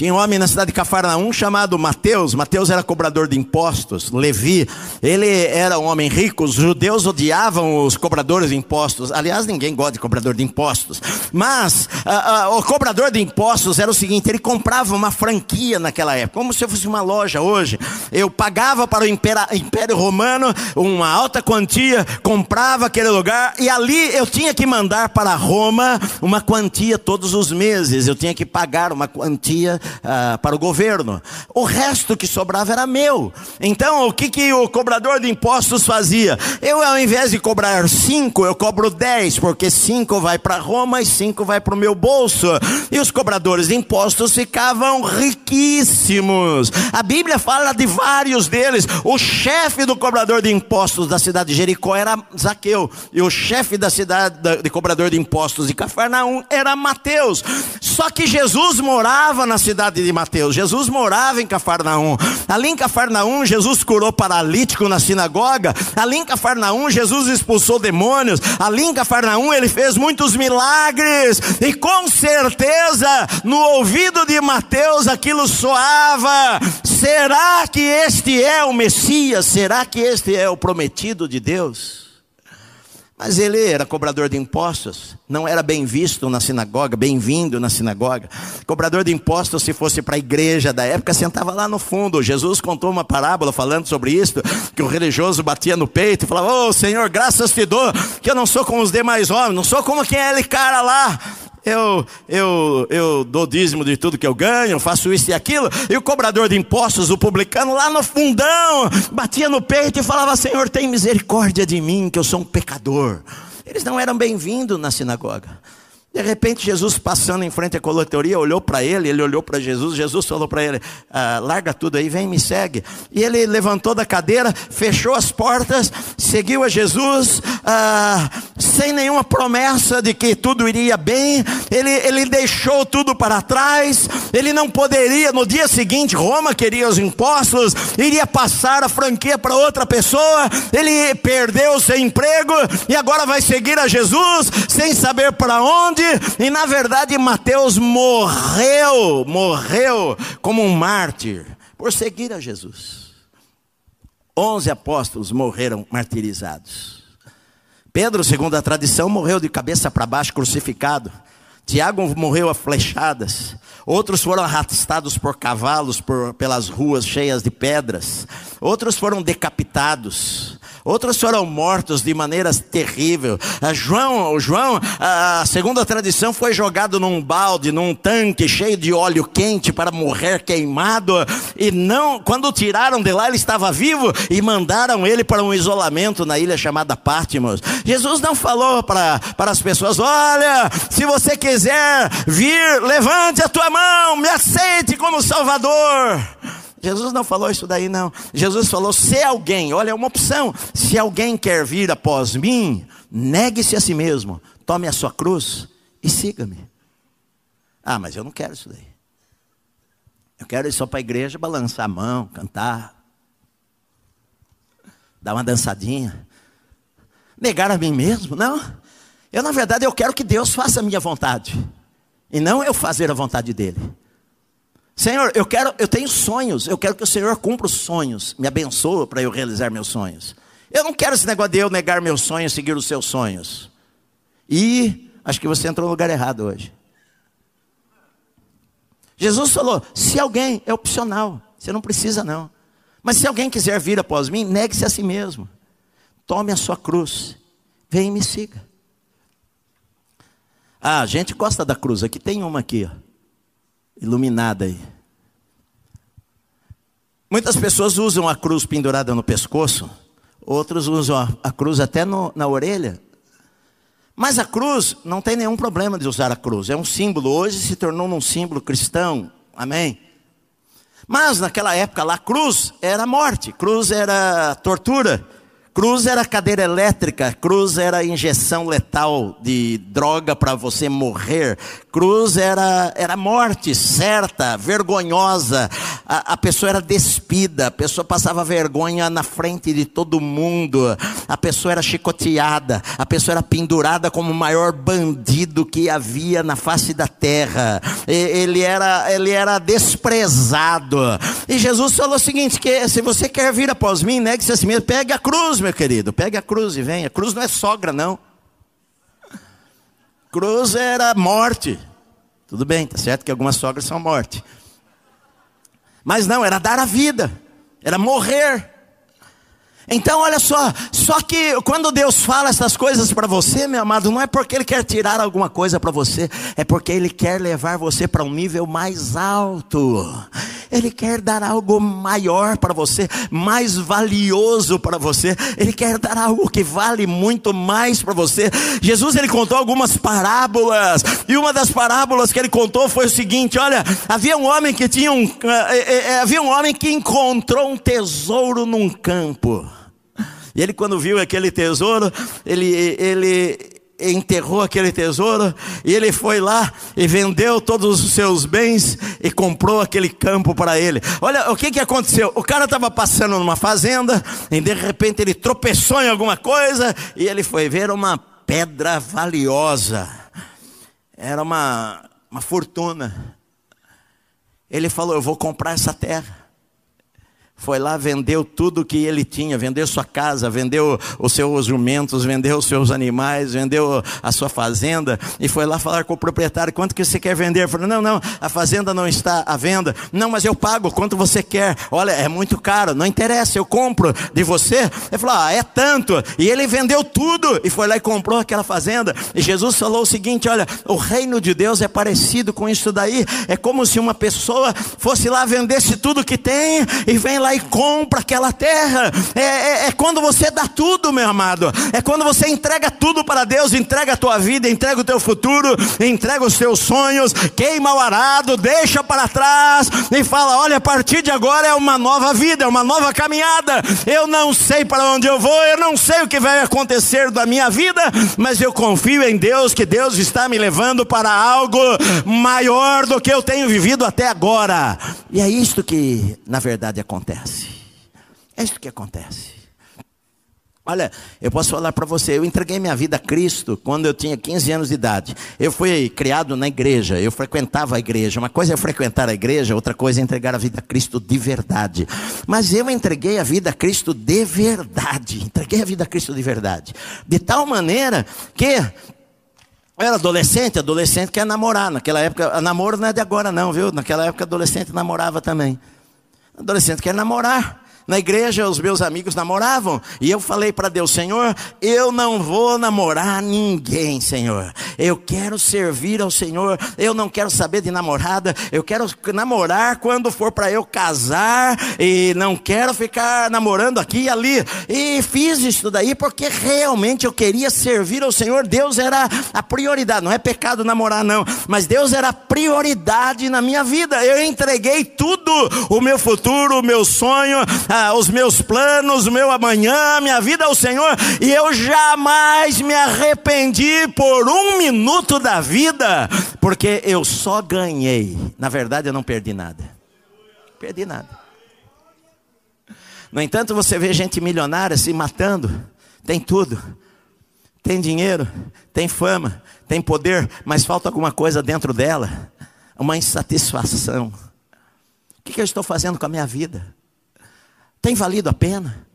Speaker 1: Tinha um homem na cidade de Cafarnaum chamado Mateus. Mateus era cobrador de impostos. Levi, ele era um homem rico. Os judeus odiavam os cobradores de impostos. Aliás, ninguém gosta de cobrador de impostos. Mas uh, uh, o cobrador de impostos era o seguinte: ele comprava uma franquia naquela época, como se fosse uma loja hoje. Eu pagava para o Império Romano uma alta quantia, comprava aquele lugar e ali eu tinha que mandar para Roma uma quantia todos os meses. Eu tinha que pagar uma quantia uh, para o governo. O resto que sobrava era meu. Então, o que, que o cobrador de impostos fazia? Eu, ao invés de cobrar cinco, eu cobro dez, porque cinco vai para Roma e cinco vai para o meu bolso. E os cobradores de impostos ficavam riquíssimos. A Bíblia fala de vários deles. O chefe do cobrador de impostos da cidade de Jericó era Zaqueu. E o chefe da cidade de cobrador de impostos de Cafarnaum era Mateus. Só que Jesus morava na cidade cidade de Mateus. Jesus morava em Cafarnaum. Ali em Cafarnaum, Jesus curou paralítico na sinagoga. Ali em Cafarnaum, Jesus expulsou demônios. Ali em Cafarnaum, ele fez muitos milagres. E com certeza, no ouvido de Mateus, aquilo soava: será que este é o Messias? Será que este é o prometido de Deus? Mas ele era cobrador de impostos, não era bem visto na sinagoga, bem-vindo na sinagoga. Cobrador de impostos, se fosse para a igreja da época, sentava lá no fundo. Jesus contou uma parábola falando sobre isso, que o religioso batia no peito e falava: Ô oh, Senhor, graças te dou, que eu não sou como os demais homens, não sou como quem é aquele cara lá eu, eu, eu dou dízimo de tudo que eu ganho, faço isso e aquilo, e o cobrador de impostos, o publicano, lá no fundão, batia no peito e falava: Senhor, tem misericórdia de mim, que eu sou um pecador. Eles não eram bem-vindos na sinagoga. De repente, Jesus passando em frente à coletoria, olhou para ele, ele olhou para Jesus, Jesus falou para ele: ah, larga tudo aí, vem me segue. E ele levantou da cadeira, fechou as portas, seguiu a Jesus, ah, sem nenhuma promessa de que tudo iria bem, ele, ele deixou tudo para trás, ele não poderia, no dia seguinte, Roma queria os impostos, iria passar a franquia para outra pessoa, ele perdeu seu emprego e agora vai seguir a Jesus, sem saber para onde e na verdade Mateus morreu, morreu como um mártir por seguir a Jesus. Onze apóstolos morreram martirizados. Pedro, segundo a tradição, morreu de cabeça para baixo crucificado. Tiago morreu a flechadas. Outros foram arrastados por cavalos por, pelas ruas cheias de pedras. Outros foram decapitados. Outros foram mortos de maneiras terríveis. João, João, a segunda tradição, foi jogado num balde, num tanque cheio de óleo quente para morrer queimado. E não, quando tiraram de lá, ele estava vivo e mandaram ele para um isolamento na ilha chamada Patmos. Jesus não falou para, para as pessoas: olha, se você quiser vir, levante a tua mão, me aceite como Salvador. Jesus não falou isso daí, não. Jesus falou: se alguém, olha, é uma opção. Se alguém quer vir após mim, negue-se a si mesmo, tome a sua cruz e siga-me. Ah, mas eu não quero isso daí. Eu quero ir só para a igreja, balançar a mão, cantar, dar uma dançadinha. Negar a mim mesmo? Não. Eu, na verdade, eu quero que Deus faça a minha vontade. E não eu fazer a vontade dele. Senhor, eu quero, eu tenho sonhos, eu quero que o Senhor cumpra os sonhos, me abençoe para eu realizar meus sonhos. Eu não quero esse negócio de eu negar meus sonhos, seguir os seus sonhos. E acho que você entrou no lugar errado hoje. Jesus falou: se alguém, é opcional, você não precisa não. Mas se alguém quiser vir após mim, negue-se a si mesmo. Tome a sua cruz, vem e me siga. Ah, a gente gosta da cruz, aqui tem uma aqui, ó, iluminada aí. Muitas pessoas usam a cruz pendurada no pescoço, outros usam a, cruz até no, na orelha. Mas a cruz, não tem nenhum problema de usar a cruz, é um símbolo, hoje se tornou um símbolo cristão, amém? Mas naquela época lá, cruz era morte, cruz era tortura, Cruz era cadeira elétrica, cruz era injeção letal de droga para você morrer. Cruz era, era morte certa, vergonhosa. A, a, pessoa era despida, a pessoa passava vergonha na frente de todo mundo. A pessoa era chicoteada, a pessoa era pendurada como o maior bandido que havia na face da terra. E, ele, era, ele era desprezado. E Jesus falou o seguinte: que se você quer vir após mim, negue-se a si mesmo, pegue a cruz meu querido. Pegue a cruz e venha. Cruz não é sogra, não. Cruz era morte. Tudo bem, tá certo que algumas sogras são morte. Mas não, era dar a vida. Era morrer. Então, olha só, só que quando Deus fala essas coisas para você, meu amado, não é porque Ele quer tirar alguma coisa para você, é porque Ele quer levar você para um nível mais alto. Ele quer dar algo maior para você, mais valioso para você. Ele quer dar algo que vale muito mais para você. Jesus ele contou algumas parábolas, e uma das parábolas que ele contou foi o seguinte: olha, havia um homem que tinha um, uh, havia um homem que encontrou um tesouro num campo. E ele, quando viu aquele tesouro, ele, ele enterrou aquele tesouro, e ele foi lá e vendeu todos os seus bens e comprou aquele campo para ele. Olha o que, que aconteceu: o cara estava passando numa fazenda, e de repente ele tropeçou em alguma coisa, e ele foi ver uma pedra valiosa, era uma, uma fortuna. Ele falou: Eu vou comprar essa terra foi lá, vendeu tudo que ele tinha, vendeu sua casa, vendeu os seus jumentos, vendeu os seus animais, vendeu a sua fazenda, e foi lá falar com o proprietário, quanto que você quer vender? Ele falou, não, não, a fazenda não está à venda. Não, mas eu pago, quanto você quer? Olha, é muito caro, não interessa, eu compro de você. Ele falou, ah, é tanto. E ele vendeu tudo, e foi lá e comprou aquela fazenda. E Jesus falou o seguinte, olha, o reino de Deus é parecido com isso daí, é como se uma pessoa fosse lá, vendesse tudo que tem, e vem lá e compra aquela terra. É, é, é, quando você dá tudo, meu amado. É quando você entrega tudo para Deus, entrega a tua vida, entrega o teu futuro, entrega os teus sonhos, queima o arado, deixa para trás e fala: olha, a partir de agora é uma nova vida, é uma nova caminhada. Eu não sei para onde eu vou, eu não sei o que vai acontecer da minha vida, mas eu confio em Deus que Deus está me levando para algo maior do que eu tenho vivido até agora. E é isto que, na verdade, acontece acontece. É isso que acontece. Olha, eu posso falar para você, eu entreguei minha vida a Cristo quando eu tinha 15 anos de idade. Eu fui criado na igreja, eu frequentava a igreja. Uma coisa é frequentar a igreja, outra coisa é entregar a vida a Cristo de verdade. Mas eu entreguei a vida a Cristo de verdade. Entreguei a vida a Cristo de verdade. De tal maneira que eu era adolescente, adolescente quer namorar. Naquela época, namoro não é de agora não, viu? Naquela época adolescente namorava também. Adolescente quer namorar. Na igreja, os meus amigos namoravam. E eu falei para Deus: Senhor, eu não vou namorar ninguém, Senhor. Eu quero servir ao Senhor. Eu não quero saber de namorada. Eu quero namorar quando for para eu casar. E não quero ficar namorando aqui e ali. E fiz isso daí porque realmente eu queria servir ao Senhor. Deus era a prioridade. Não é pecado namorar, não. Mas Deus era a prioridade na minha vida. Eu entreguei tudo: o meu futuro, o meu sonho ah, os meus planos, o meu amanhã, minha vida ao Senhor, e eu jamais me arrependi por um minuto da vida, porque eu só ganhei. Na verdade, eu não perdi nada. Perdi nada. No entanto, você vê gente milionária se matando, tem tudo. Tem dinheiro, tem fama, tem poder, mas falta alguma coisa dentro dela, uma insatisfação. O que eu estou fazendo com a minha vida? Tem valido a pena?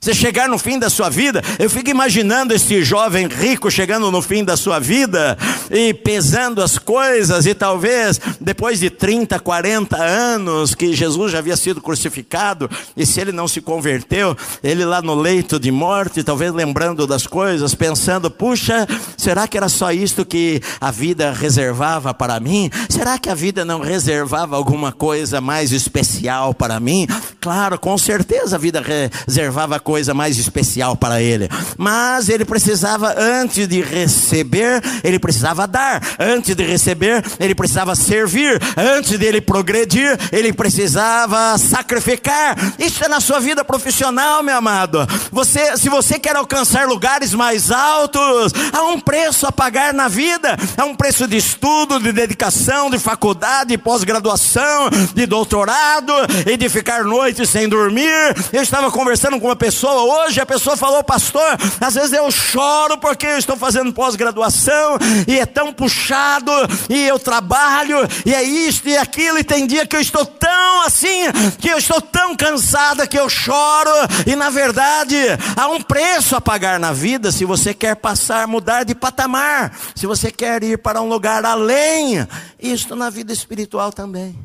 Speaker 1: Você chegar no fim da sua vida, eu fico imaginando esse jovem rico chegando no fim da sua vida e pesando as coisas, e talvez depois de 30, 40 anos que Jesus já havia sido crucificado, e se ele não se converteu, ele lá no leito de morte, talvez lembrando das coisas, pensando: puxa, será que era só isto que a vida reservava para mim? Será que a vida não reservava alguma coisa mais especial para mim? Claro, com certeza a vida reservava coisa mais especial para ele. Mas ele precisava, antes de receber, ele precisava dar. Antes de receber, ele precisava servir. Antes de ele progredir, ele precisava sacrificar. Isso é na sua vida profissional, meu amado. Você, se você quer alcançar lugares mais altos, há um preço a pagar na vida. Há um preço de estudo, de dedicação, de faculdade, de pós-graduação, de doutorado e de ficar noites sem dormir. Eu estava conversando com uma pessoa pessoa hoje, a pessoa falou, pastor, às vezes eu choro porque eu estou fazendo pós-graduação e é tão puxado, e eu trabalho, e é isto e aquilo, e tem dia que eu estou tão assim, que eu estou tão cansada que eu choro, e na verdade há um preço a pagar na vida se você quer passar, mudar de patamar, se você quer ir para um lugar além, isto na vida espiritual também.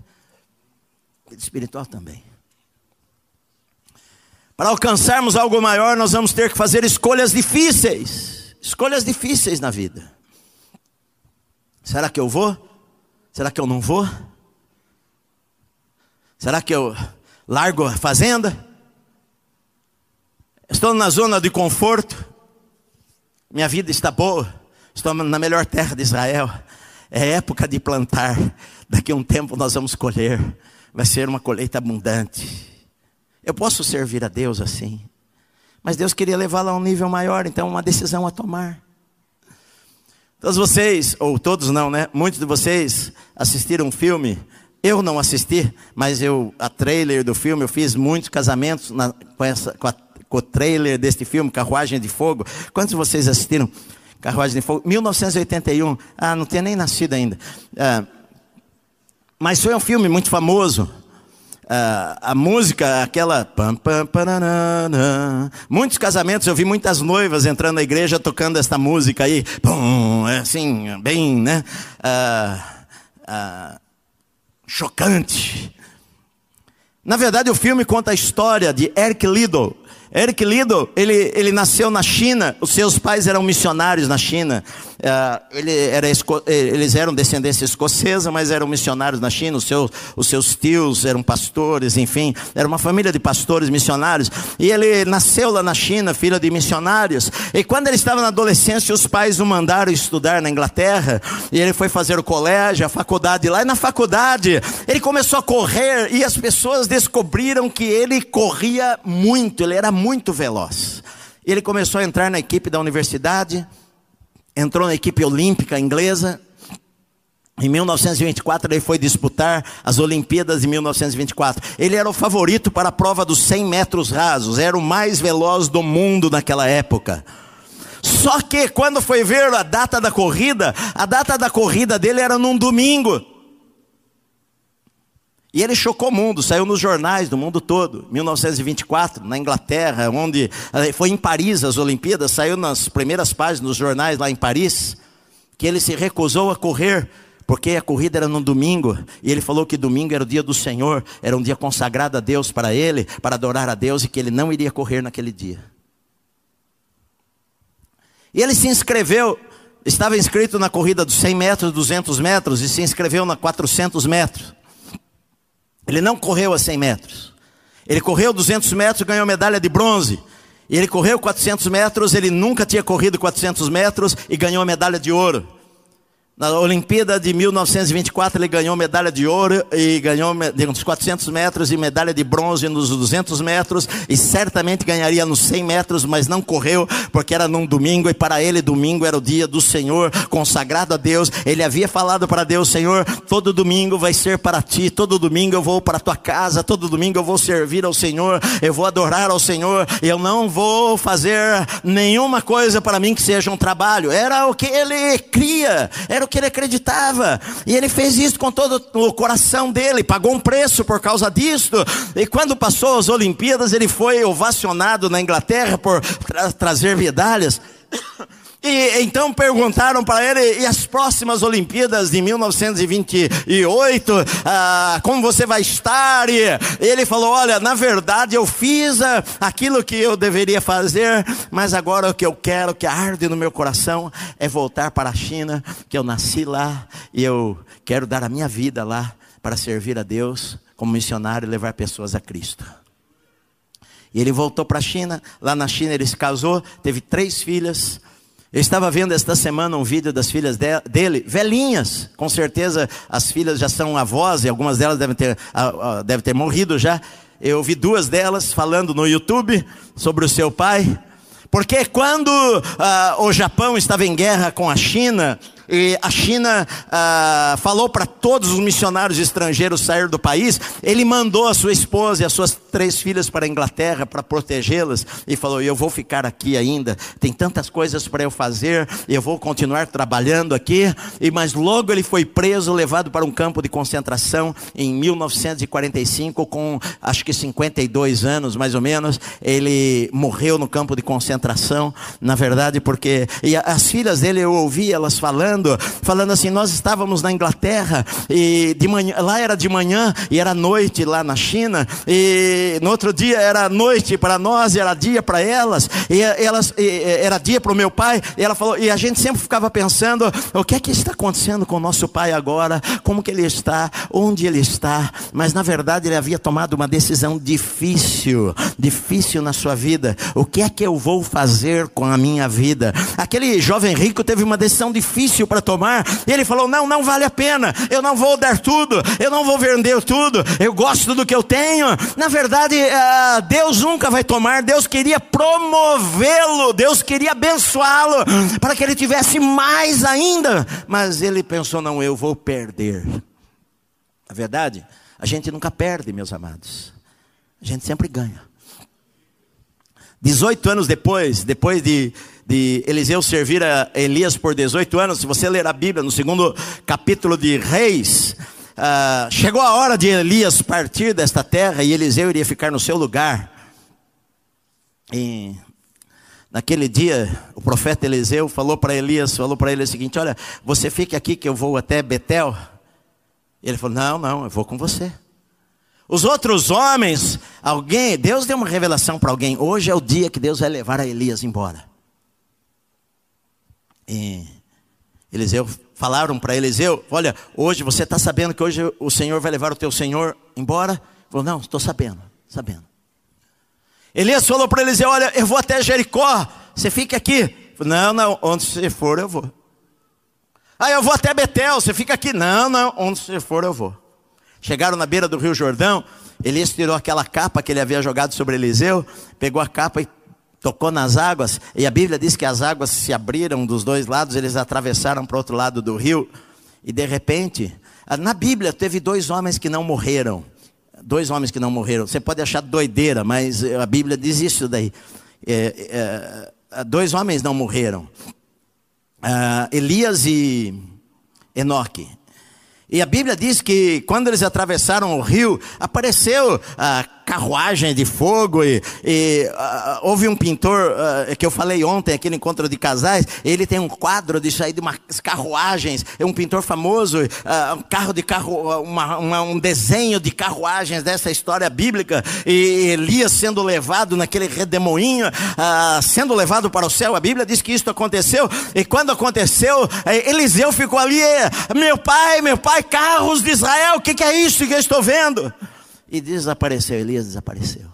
Speaker 1: Vida espiritual também. Para alcançarmos algo maior, nós vamos ter que fazer escolhas difíceis. Escolhas difíceis na vida. Será que eu vou? Será que eu não vou? Será que eu largo a fazenda? Estou na zona de conforto. Minha vida está boa. Estou na melhor terra de Israel. É época de plantar. Daqui a um tempo nós vamos colher. Vai ser uma colheita abundante. Eu posso servir a Deus assim. Mas Deus queria levá-la a um nível maior, então uma decisão a tomar. Todos vocês, ou todos não, né? Muitos de vocês assistiram um filme. Eu não assisti, mas eu, a trailer do filme, eu fiz muitos casamentos na, com, essa, com, a, com o trailer deste filme, Carruagem de Fogo. Quantos de vocês assistiram Carruagem de Fogo? 1981. Ah, não tinha nem nascido ainda. Ah, mas foi um filme muito famoso a, a música, aquela. Pam, pam, Muitos casamentos, eu vi muitas noivas entrando na igreja tocando esta música aí. Pum, é assim, bem, né? Ah, ah, chocante. Na verdade, o filme conta a história de Eric Liddell. Eric Liddell, ele, ele nasceu na China, os seus pais eram missionários na China. Uh, ele era, eles eram descendência escocesa, mas eram missionários na China. Os seus, os seus tios eram pastores, enfim, era uma família de pastores missionários. E ele nasceu lá na China, filho de missionários. E quando ele estava na adolescência, os pais o mandaram estudar na Inglaterra. E ele foi fazer o colégio, a faculdade lá. E na faculdade, ele começou a correr. E as pessoas descobriram que ele corria muito, ele era muito veloz. Ele começou a entrar na equipe da universidade entrou na equipe olímpica inglesa. Em 1924 ele foi disputar as Olimpíadas de 1924. Ele era o favorito para a prova dos 100 metros rasos, era o mais veloz do mundo naquela época. Só que quando foi ver a data da corrida, a data da corrida dele era num domingo. E ele chocou o mundo, saiu nos jornais do mundo todo. 1924, na Inglaterra, onde eh, foi em Paris as Olimpíadas, saiu nas primeiras páginas dos jornais lá em Paris, que ele se recusou a correr porque a corrida era no domingo, e ele falou que domingo era o dia do Senhor, era um dia consagrado a Deus para ele, para adorar a Deus, e que ele não iria correr naquele dia. E ele se inscreveu, estava inscrito na corrida dos 100 metros, 200 metros, e se inscreveu na 400 metros. Ele não correu a 100 metros. Ele correu 200 metros e ganhou medalha de bronze. E ele correu 400 metros, ele nunca tinha corrido 400 metros e ganhou a medalha de ouro. Na Olimpíada de 1924 ele ganhou medalha de ouro e ganhou nos 400 metros e medalha de bronze nos 200 metros e certamente ganharia nos 100 metros, mas não correu porque era num domingo e para ele domingo era o dia do Senhor consagrado a Deus. Ele havia falado para Deus, Senhor, todo domingo vai ser para ti, todo domingo eu vou para a tua casa, todo domingo eu vou servir ao Senhor, eu vou adorar ao Senhor, eu não vou fazer nenhuma coisa para mim que seja um trabalho. Era o que ele cria, era o que ele acreditava. E ele fez isso com todo o coração dele, pagou um preço por causa disto. E quando passou as Olimpíadas, ele foi ovacionado na Inglaterra por tra trazer medalhas. E então perguntaram para ele, e as próximas Olimpíadas de 1928, ah, como você vai estar? E ele falou: Olha, na verdade eu fiz ah, aquilo que eu deveria fazer, mas agora o que eu quero, que arde no meu coração, é voltar para a China, que eu nasci lá e eu quero dar a minha vida lá para servir a Deus como missionário e levar pessoas a Cristo. E ele voltou para a China, lá na China ele se casou, teve três filhas. Eu estava vendo esta semana um vídeo das filhas dele, velhinhas, com certeza as filhas já são avós e algumas delas devem ter, devem ter morrido já. Eu vi duas delas falando no YouTube sobre o seu pai, porque quando uh, o Japão estava em guerra com a China, e a China ah, falou para todos os missionários estrangeiros sair do país, ele mandou a sua esposa e as suas três filhas para a Inglaterra para protegê-las e falou: Eu vou ficar aqui ainda, tem tantas coisas para eu fazer, eu vou continuar trabalhando aqui. E mas logo ele foi preso, levado para um campo de concentração em 1945, com acho que 52 anos mais ou menos. Ele morreu no campo de concentração, na verdade, porque e as filhas dele eu ouvi elas falando falando, assim: nós estávamos na Inglaterra e de manhã, lá era de manhã e era noite lá na China e no outro dia era noite para nós e era dia para elas e elas e, era dia para o meu pai e ela falou e a gente sempre ficava pensando o que é que está acontecendo com o nosso pai agora, como que ele está, onde ele está, mas na verdade ele havia tomado uma decisão difícil, difícil na sua vida. O que é que eu vou fazer com a minha vida? Aquele jovem rico teve uma decisão difícil para tomar. E ele falou: Não, não vale a pena. Eu não vou dar tudo. Eu não vou vender tudo. Eu gosto do que eu tenho. Na verdade, uh, Deus nunca vai tomar. Deus queria promovê-lo. Deus queria abençoá-lo para que ele tivesse mais ainda. Mas ele pensou: Não, eu vou perder. Na verdade, a gente nunca perde, meus amados. A gente sempre ganha. 18 anos depois, depois de de Eliseu servir a Elias por 18 anos, se você ler a Bíblia, no segundo capítulo de Reis, uh, chegou a hora de Elias partir desta terra e Eliseu iria ficar no seu lugar. E naquele dia, o profeta Eliseu falou para Elias, falou para ele o seguinte: Olha, você fique aqui que eu vou até Betel. E ele falou: Não, não, eu vou com você. Os outros homens, alguém, Deus deu uma revelação para alguém. Hoje é o dia que Deus vai levar a Elias embora. E Eliseu falaram para Eliseu: Olha, hoje você está sabendo que hoje o Senhor vai levar o teu Senhor embora? Ele falou: Não, estou sabendo, sabendo. Elias falou para Eliseu: Olha, eu vou até Jericó, você fica aqui. Falou, não, não, onde você for eu vou. Ah, eu vou até Betel, você fica aqui. Não, não, onde você for eu vou. Chegaram na beira do rio Jordão, Elias tirou aquela capa que ele havia jogado sobre Eliseu, pegou a capa e tocou nas águas, e a Bíblia diz que as águas se abriram dos dois lados, eles atravessaram para o outro lado do rio, e de repente, na Bíblia teve dois homens que não morreram. Dois homens que não morreram. Você pode achar doideira, mas a Bíblia diz isso daí. É, é, dois homens não morreram. Uh, Elias e Enoque. E a Bíblia diz que quando eles atravessaram o rio, apareceu uh, carruagem de fogo e, e uh, houve um pintor uh, que eu falei ontem aquele encontro de casais ele tem um quadro disso aí de umas carruagens é um pintor famoso uh, um carro de carro uma, uma, um desenho de carruagens dessa história bíblica e Elias sendo levado naquele redemoinho sendo levado para o céu. A Bíblia diz que isso aconteceu e quando aconteceu eh, Eliseu ficou ali meu pai meu pai carros de Israel o que, que é isso que eu estou vendo e desapareceu. Elias desapareceu.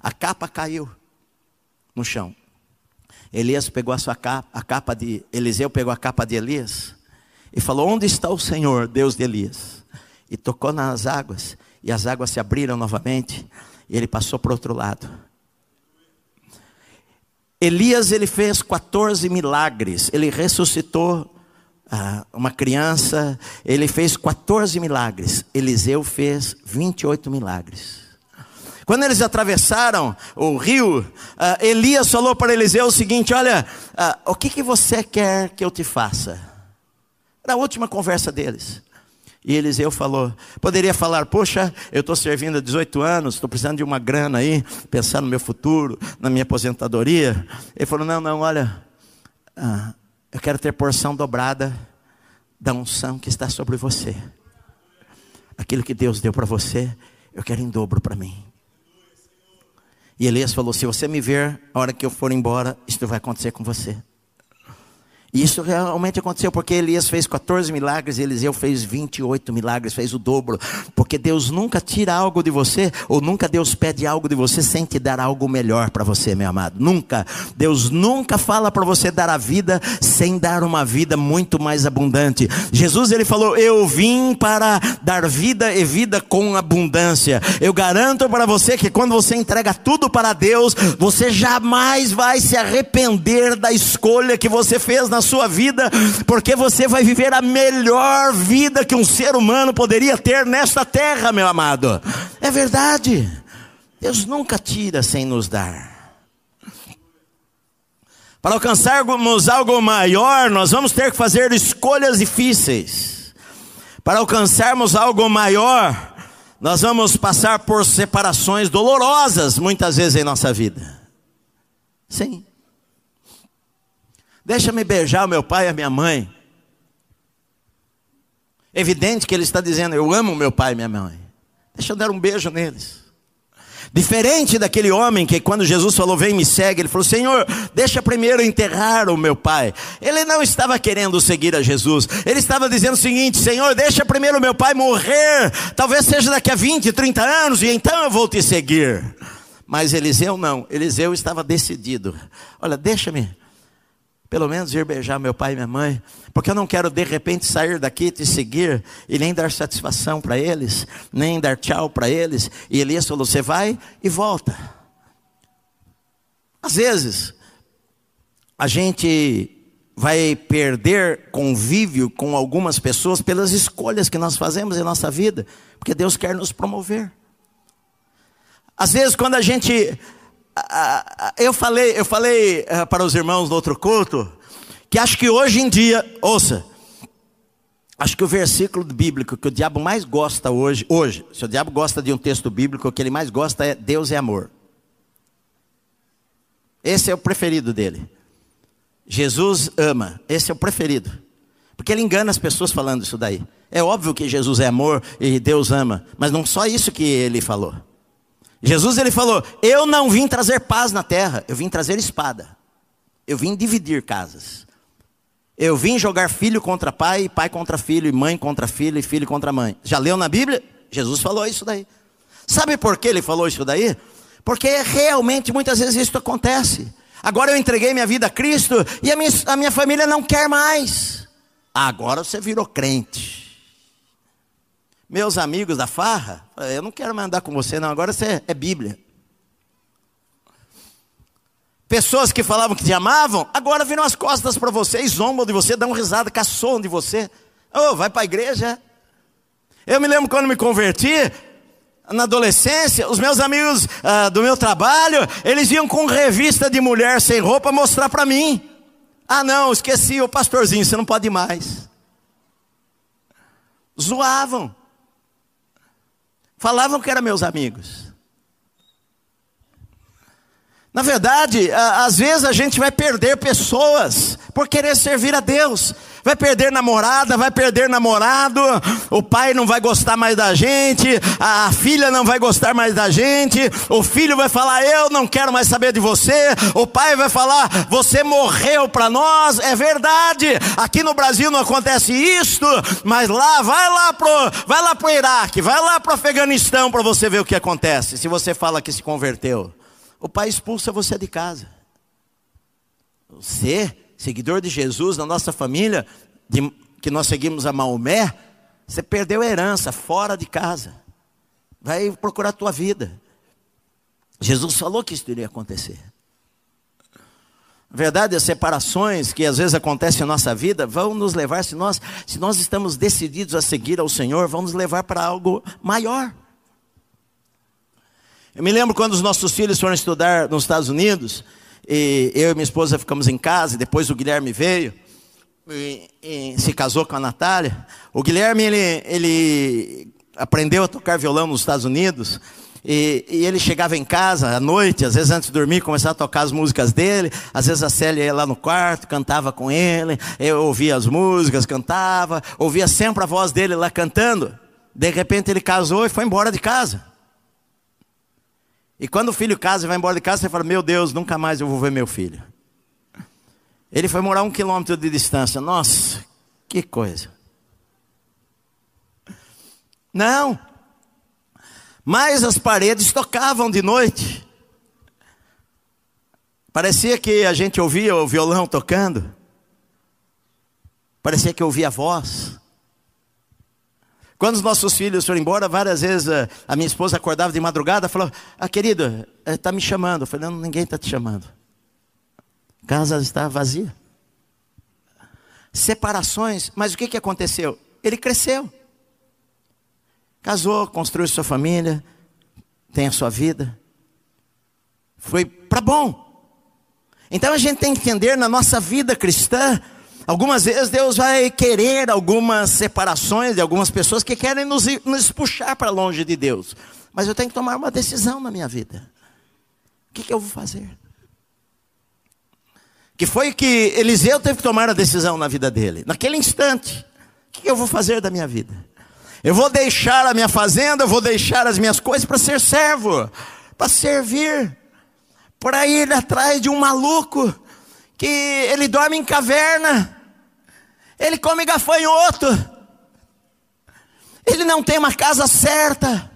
Speaker 1: A capa caiu no chão. Elias pegou a sua capa, a capa de Eliseu pegou a capa de Elias e falou: Onde está o Senhor, Deus de Elias? E tocou nas águas, e as águas se abriram novamente, e ele passou para o outro lado. Elias ele fez 14 milagres, ele ressuscitou ah, uma criança, ele fez 14 milagres. Eliseu fez 28 milagres. Quando eles atravessaram o rio, ah, Elias falou para Eliseu o seguinte: Olha, ah, o que, que você quer que eu te faça? Era a última conversa deles. E Eliseu falou: poderia falar, poxa, eu estou servindo há 18 anos, estou precisando de uma grana aí, pensar no meu futuro, na minha aposentadoria. Ele falou: não, não, olha, ah, eu quero ter porção dobrada da unção que está sobre você. Aquilo que Deus deu para você, eu quero em dobro para mim. E Elias falou: Se você me ver, a hora que eu for embora, isso vai acontecer com você. E isso realmente aconteceu porque Elias fez 14 milagres Eliseu fez 28 milagres, fez o dobro. Porque Deus nunca tira algo de você, ou nunca Deus pede algo de você sem te dar algo melhor para você, meu amado. Nunca. Deus nunca fala para você dar a vida sem dar uma vida muito mais abundante. Jesus ele falou: "Eu vim para dar vida e vida com abundância". Eu garanto para você que quando você entrega tudo para Deus, você jamais vai se arrepender da escolha que você fez na sua vida, porque você vai viver a melhor vida que um ser humano poderia ter nesta terra, meu amado. É verdade. Deus nunca tira sem nos dar. Para alcançarmos algo maior, nós vamos ter que fazer escolhas difíceis. Para alcançarmos algo maior, nós vamos passar por separações dolorosas muitas vezes em nossa vida. Sim. Deixa-me beijar o meu pai e a minha mãe. Evidente que ele está dizendo: Eu amo meu pai e minha mãe. Deixa eu dar um beijo neles. Diferente daquele homem que, quando Jesus falou, vem me segue, ele falou: Senhor, deixa primeiro enterrar o meu pai. Ele não estava querendo seguir a Jesus, ele estava dizendo o seguinte: Senhor, deixa primeiro o meu pai morrer, talvez seja daqui a 20, 30 anos, e então eu vou te seguir. Mas Eliseu não, Eliseu estava decidido: Olha, deixa-me pelo menos ir beijar meu pai e minha mãe, porque eu não quero de repente sair daqui te seguir e nem dar satisfação para eles, nem dar tchau para eles. E Elias falou: você vai e volta. Às vezes, a gente vai perder convívio com algumas pessoas pelas escolhas que nós fazemos em nossa vida, porque Deus quer nos promover. Às vezes, quando a gente eu falei, eu falei eh, para os irmãos do outro culto que acho que hoje em dia, ouça, acho que o versículo bíblico que o diabo mais gosta hoje, hoje, se o diabo gosta de um texto bíblico, o que ele mais gosta é Deus é amor. Esse é o preferido dele. Jesus ama, esse é o preferido. Porque ele engana as pessoas falando isso daí. É óbvio que Jesus é amor e Deus ama, mas não só isso que ele falou. Jesus ele falou: Eu não vim trazer paz na terra, eu vim trazer espada. Eu vim dividir casas. Eu vim jogar filho contra pai, pai contra filho, e mãe contra filho, e filho contra mãe. Já leu na Bíblia? Jesus falou isso daí. Sabe por que ele falou isso daí? Porque realmente muitas vezes isso acontece. Agora eu entreguei minha vida a Cristo e a minha, a minha família não quer mais. Agora você virou crente meus amigos da farra, eu não quero mais andar com você, não, agora você é Bíblia. Pessoas que falavam que te amavam, agora viram as costas para você, zombam de você, dão risada, caçoam de você. Oh, vai para a igreja. Eu me lembro quando me converti, na adolescência, os meus amigos ah, do meu trabalho, eles iam com revista de mulher sem roupa mostrar para mim. Ah, não, esqueci, o pastorzinho, você não pode mais. Zoavam. Falavam que eram meus amigos. Na verdade, às vezes a gente vai perder pessoas por querer servir a Deus. Vai perder namorada, vai perder namorado, o pai não vai gostar mais da gente, a filha não vai gostar mais da gente, o filho vai falar: Eu não quero mais saber de você, o pai vai falar: Você morreu para nós. É verdade, aqui no Brasil não acontece isto, mas lá, vai lá pro, vai lá pro Iraque, vai lá pro Afeganistão para você ver o que acontece. Se você fala que se converteu o pai expulsa você de casa. Você, seguidor de Jesus na nossa família, de, que nós seguimos a Maomé, você perdeu a herança fora de casa. Vai procurar a tua vida. Jesus falou que isso iria acontecer. Na verdade, as separações que às vezes acontecem na nossa vida vão nos levar, se nós, se nós estamos decididos a seguir ao Senhor, vão nos levar para algo maior. Eu me lembro quando os nossos filhos foram estudar nos Estados Unidos, e eu e minha esposa ficamos em casa, e depois o Guilherme veio, e, e se casou com a Natália. O Guilherme, ele, ele aprendeu a tocar violão nos Estados Unidos, e, e, ele chegava em casa à noite, às vezes antes de dormir, começava a tocar as músicas dele. Às vezes a Célia ia lá no quarto, cantava com ele. Eu ouvia as músicas, cantava, ouvia sempre a voz dele lá cantando. De repente ele casou e foi embora de casa. E quando o filho casa e vai embora de casa, você fala: Meu Deus, nunca mais eu vou ver meu filho. Ele foi morar um quilômetro de distância. Nossa, que coisa. Não. Mas as paredes tocavam de noite. Parecia que a gente ouvia o violão tocando. Parecia que ouvia a voz. Quando os nossos filhos foram embora, várias vezes a, a minha esposa acordava de madrugada e falou: Ah, querido, está eh, me chamando. Eu falei: Não, ninguém está te chamando. Casa está vazia. Separações, mas o que, que aconteceu? Ele cresceu. Casou, construiu sua família, tem a sua vida. Foi para bom. Então a gente tem que entender na nossa vida cristã Algumas vezes Deus vai querer algumas separações de algumas pessoas que querem nos, nos puxar para longe de Deus. Mas eu tenho que tomar uma decisão na minha vida. O que, que eu vou fazer? Que foi que Eliseu teve que tomar a decisão na vida dele. Naquele instante, o que, que eu vou fazer da minha vida? Eu vou deixar a minha fazenda, eu vou deixar as minhas coisas para ser servo, para servir, para ir atrás de um maluco que ele dorme em caverna, ele come gafanhoto, ele não tem uma casa certa.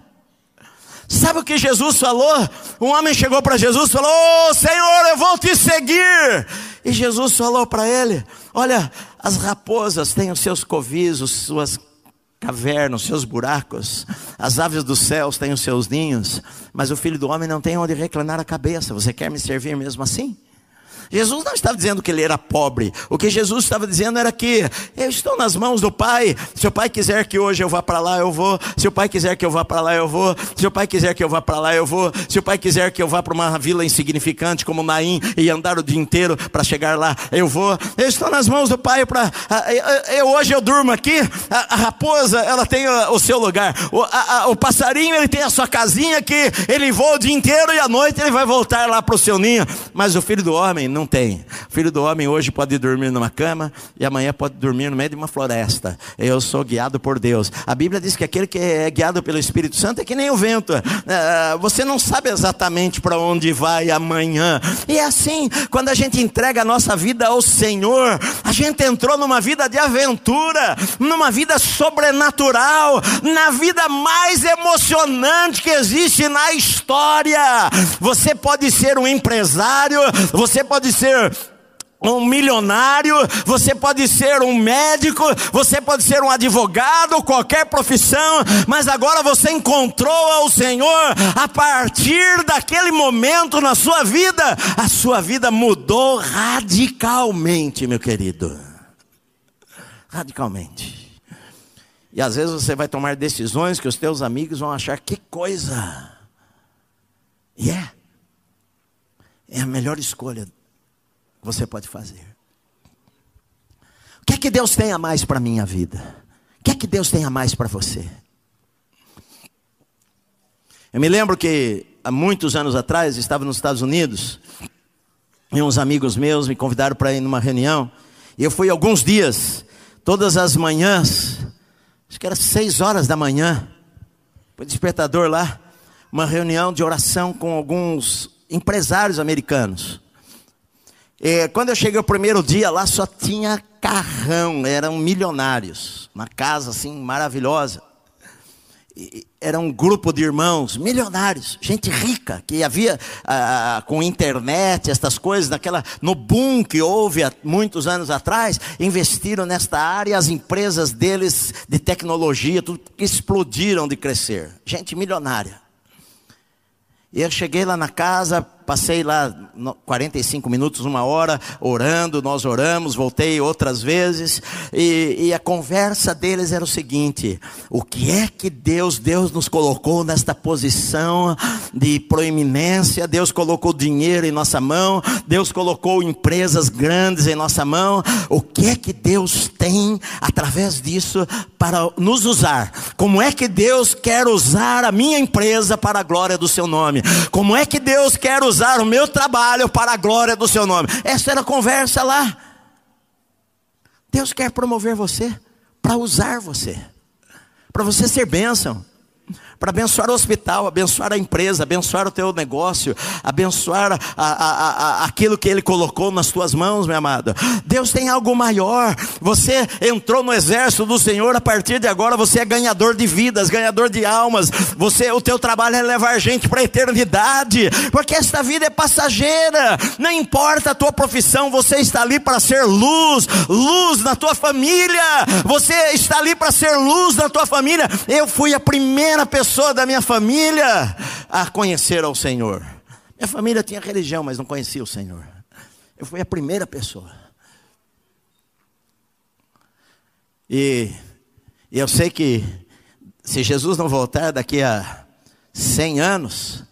Speaker 1: Sabe o que Jesus falou? Um homem chegou para Jesus e falou: oh, Senhor, eu vou te seguir. E Jesus falou para ele: Olha, as raposas têm os seus covis, as suas cavernas, os seus buracos, as aves dos céus têm os seus ninhos, mas o filho do homem não tem onde reclinar a cabeça. Você quer me servir mesmo assim? Jesus não estava dizendo que ele era pobre. O que Jesus estava dizendo era que eu estou nas mãos do Pai. Se o Pai quiser que hoje eu vá para lá, eu vou. Se o Pai quiser que eu vá para lá, eu vou. Se o Pai quiser que eu vá para lá, eu vou. Se o Pai quiser que eu vá para uma vila insignificante como Naim e andar o dia inteiro para chegar lá, eu vou. Eu estou nas mãos do Pai para. Eu hoje eu durmo aqui. A, a raposa ela tem o, o seu lugar. O, a, o passarinho ele tem a sua casinha que ele voa o dia inteiro e à noite ele vai voltar lá para o seu ninho. Mas o filho do homem não tem. O filho do homem hoje pode dormir numa cama e amanhã pode dormir no meio de uma floresta. Eu sou guiado por Deus. A Bíblia diz que aquele que é guiado pelo Espírito Santo é que nem o vento. É, você não sabe exatamente para onde vai amanhã. E é assim, quando a gente entrega a nossa vida ao Senhor, a gente entrou numa vida de aventura, numa vida sobrenatural, na vida mais emocionante que existe na história. Você pode ser um empresário, você pode pode ser um milionário, você pode ser um médico, você pode ser um advogado, qualquer profissão, mas agora você encontrou ao Senhor, a partir daquele momento na sua vida, a sua vida mudou radicalmente, meu querido. Radicalmente. E às vezes você vai tomar decisões que os teus amigos vão achar que coisa. E yeah. é. É a melhor escolha você pode fazer. O que é que Deus tem a mais para a minha vida? O que é que Deus tem a mais para você? Eu me lembro que há muitos anos atrás, estava nos Estados Unidos, e uns amigos meus me convidaram para ir numa reunião, e eu fui alguns dias, todas as manhãs, acho que era seis horas da manhã, foi despertador lá, uma reunião de oração com alguns empresários americanos. E quando eu cheguei o primeiro dia lá, só tinha carrão, eram milionários, uma casa assim maravilhosa era um grupo de irmãos milionários, gente rica, que havia ah, com internet, estas coisas, naquela, no boom que houve há muitos anos atrás, investiram nesta área, as empresas deles de tecnologia, tudo explodiram de crescer. Gente milionária. E eu cheguei lá na casa, passei lá 45 minutos, uma hora, orando, nós oramos, voltei outras vezes, e, e, a conversa deles era o seguinte: o que é que Deus, Deus nos colocou nesta posição de proeminência, Deus colocou dinheiro em nossa mão, Deus colocou empresas grandes em nossa mão, o que é que Deus tem através disso para nos usar? Como é que Deus quer usar a minha empresa para a glória do seu nome? Como é que Deus quer usar usar o meu trabalho para a glória do seu nome. Essa era a conversa lá. Deus quer promover você para usar você, para você ser bênção para abençoar o hospital, abençoar a empresa, abençoar o teu negócio, abençoar a, a, a, aquilo que Ele colocou nas tuas mãos, meu amado. Deus tem algo maior. Você entrou no exército do Senhor, a partir de agora você é ganhador de vidas, ganhador de almas. Você, o teu trabalho é levar gente para a eternidade, porque esta vida é passageira. Não importa a tua profissão, você está ali para ser luz, luz na tua família. Você está ali para ser luz na tua família. Eu fui a primeira pessoa pessoa da minha família a conhecer ao Senhor. Minha família tinha religião, mas não conhecia o Senhor. Eu fui a primeira pessoa. E, e eu sei que se Jesus não voltar daqui a 100 anos,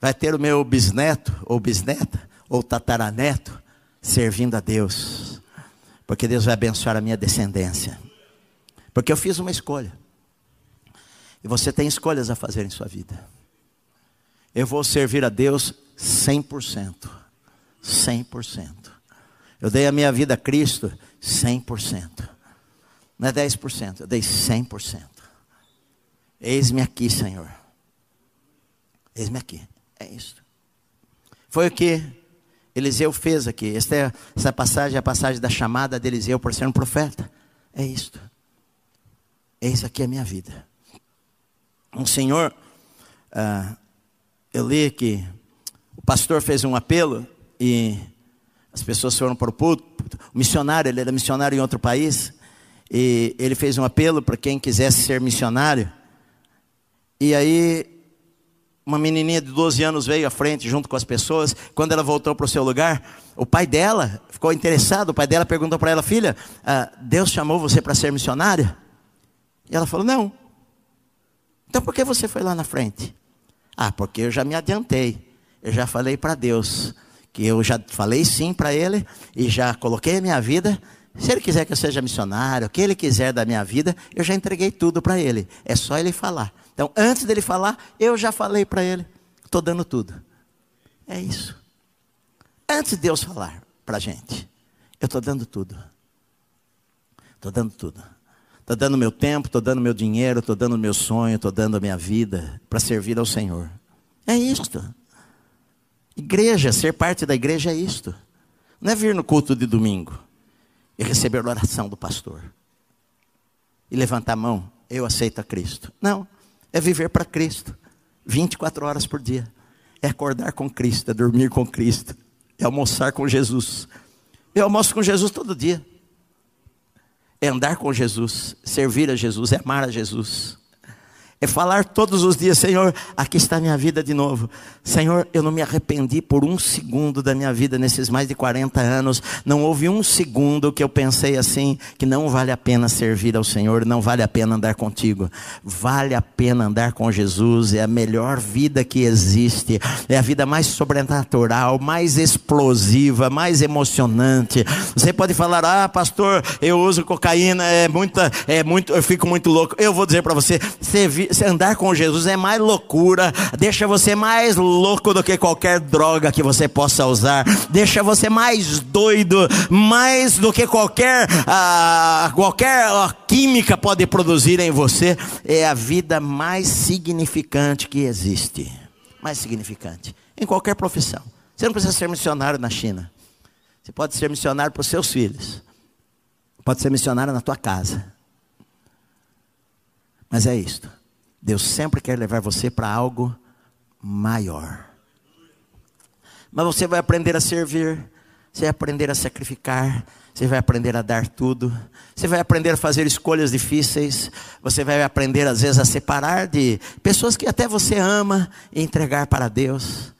Speaker 1: vai ter o meu bisneto, ou bisneta, ou tataraneto, servindo a Deus. Porque Deus vai abençoar a minha descendência. Porque eu fiz uma escolha. E você tem escolhas a fazer em sua vida. Eu vou servir a Deus 100%. 100%. Eu dei a minha vida a Cristo 100%. Não é 10%, eu dei 100%. Eis-me aqui, Senhor. Eis-me aqui. É isso. Foi o que Eliseu fez aqui. Esta é, essa passagem é a passagem da chamada de Eliseu por ser um profeta. É isto. Eis aqui a minha vida um senhor, uh, eu li que o pastor fez um apelo e as pessoas foram para o púlpito. O missionário, ele era missionário em outro país, e ele fez um apelo para quem quisesse ser missionário. E aí, uma menininha de 12 anos veio à frente junto com as pessoas. Quando ela voltou para o seu lugar, o pai dela ficou interessado. O pai dela perguntou para ela: Filha, uh, Deus chamou você para ser missionária? E ela falou: Não. Então por que você foi lá na frente? Ah, porque eu já me adiantei. Eu já falei para Deus que eu já falei sim para Ele e já coloquei a minha vida. Se Ele quiser que eu seja missionário, o que Ele quiser da minha vida, eu já entreguei tudo para Ele. É só Ele falar. Então, antes dele falar, eu já falei para Ele. Estou dando tudo. É isso. Antes de Deus falar para a gente, eu estou dando tudo. Estou dando tudo. Estou dando meu tempo, estou dando meu dinheiro, estou dando meu sonho, estou dando a minha vida para servir ao Senhor. É isto. Igreja, ser parte da igreja é isto. Não é vir no culto de domingo e receber a oração do pastor. E levantar a mão, eu aceito a Cristo. Não, é viver para Cristo. 24 horas por dia. É acordar com Cristo, é dormir com Cristo, é almoçar com Jesus. Eu almoço com Jesus todo dia é andar com Jesus, servir a Jesus, é amar a Jesus. É falar todos os dias, Senhor, aqui está minha vida de novo. Senhor, eu não me arrependi por um segundo da minha vida nesses mais de 40 anos. Não houve um segundo que eu pensei assim, que não vale a pena servir ao Senhor, não vale a pena andar contigo. Vale a pena andar com Jesus, é a melhor vida que existe. É a vida mais sobrenatural, mais explosiva, mais emocionante. Você pode falar: "Ah, pastor, eu uso cocaína, é muita é muito, eu fico muito louco". Eu vou dizer para você, servir andar com Jesus é mais loucura, deixa você mais louco do que qualquer droga que você possa usar, deixa você mais doido, mais do que qualquer, ah, qualquer ah, química pode produzir em você. É a vida mais significante que existe. Mais significante. Em qualquer profissão. Você não precisa ser missionário na China. Você pode ser missionário para os seus filhos. Pode ser missionário na tua casa. Mas é isto. Deus sempre quer levar você para algo maior. Mas você vai aprender a servir, você vai aprender a sacrificar, você vai aprender a dar tudo, você vai aprender a fazer escolhas difíceis, você vai aprender às vezes a separar de pessoas que até você ama e entregar para Deus.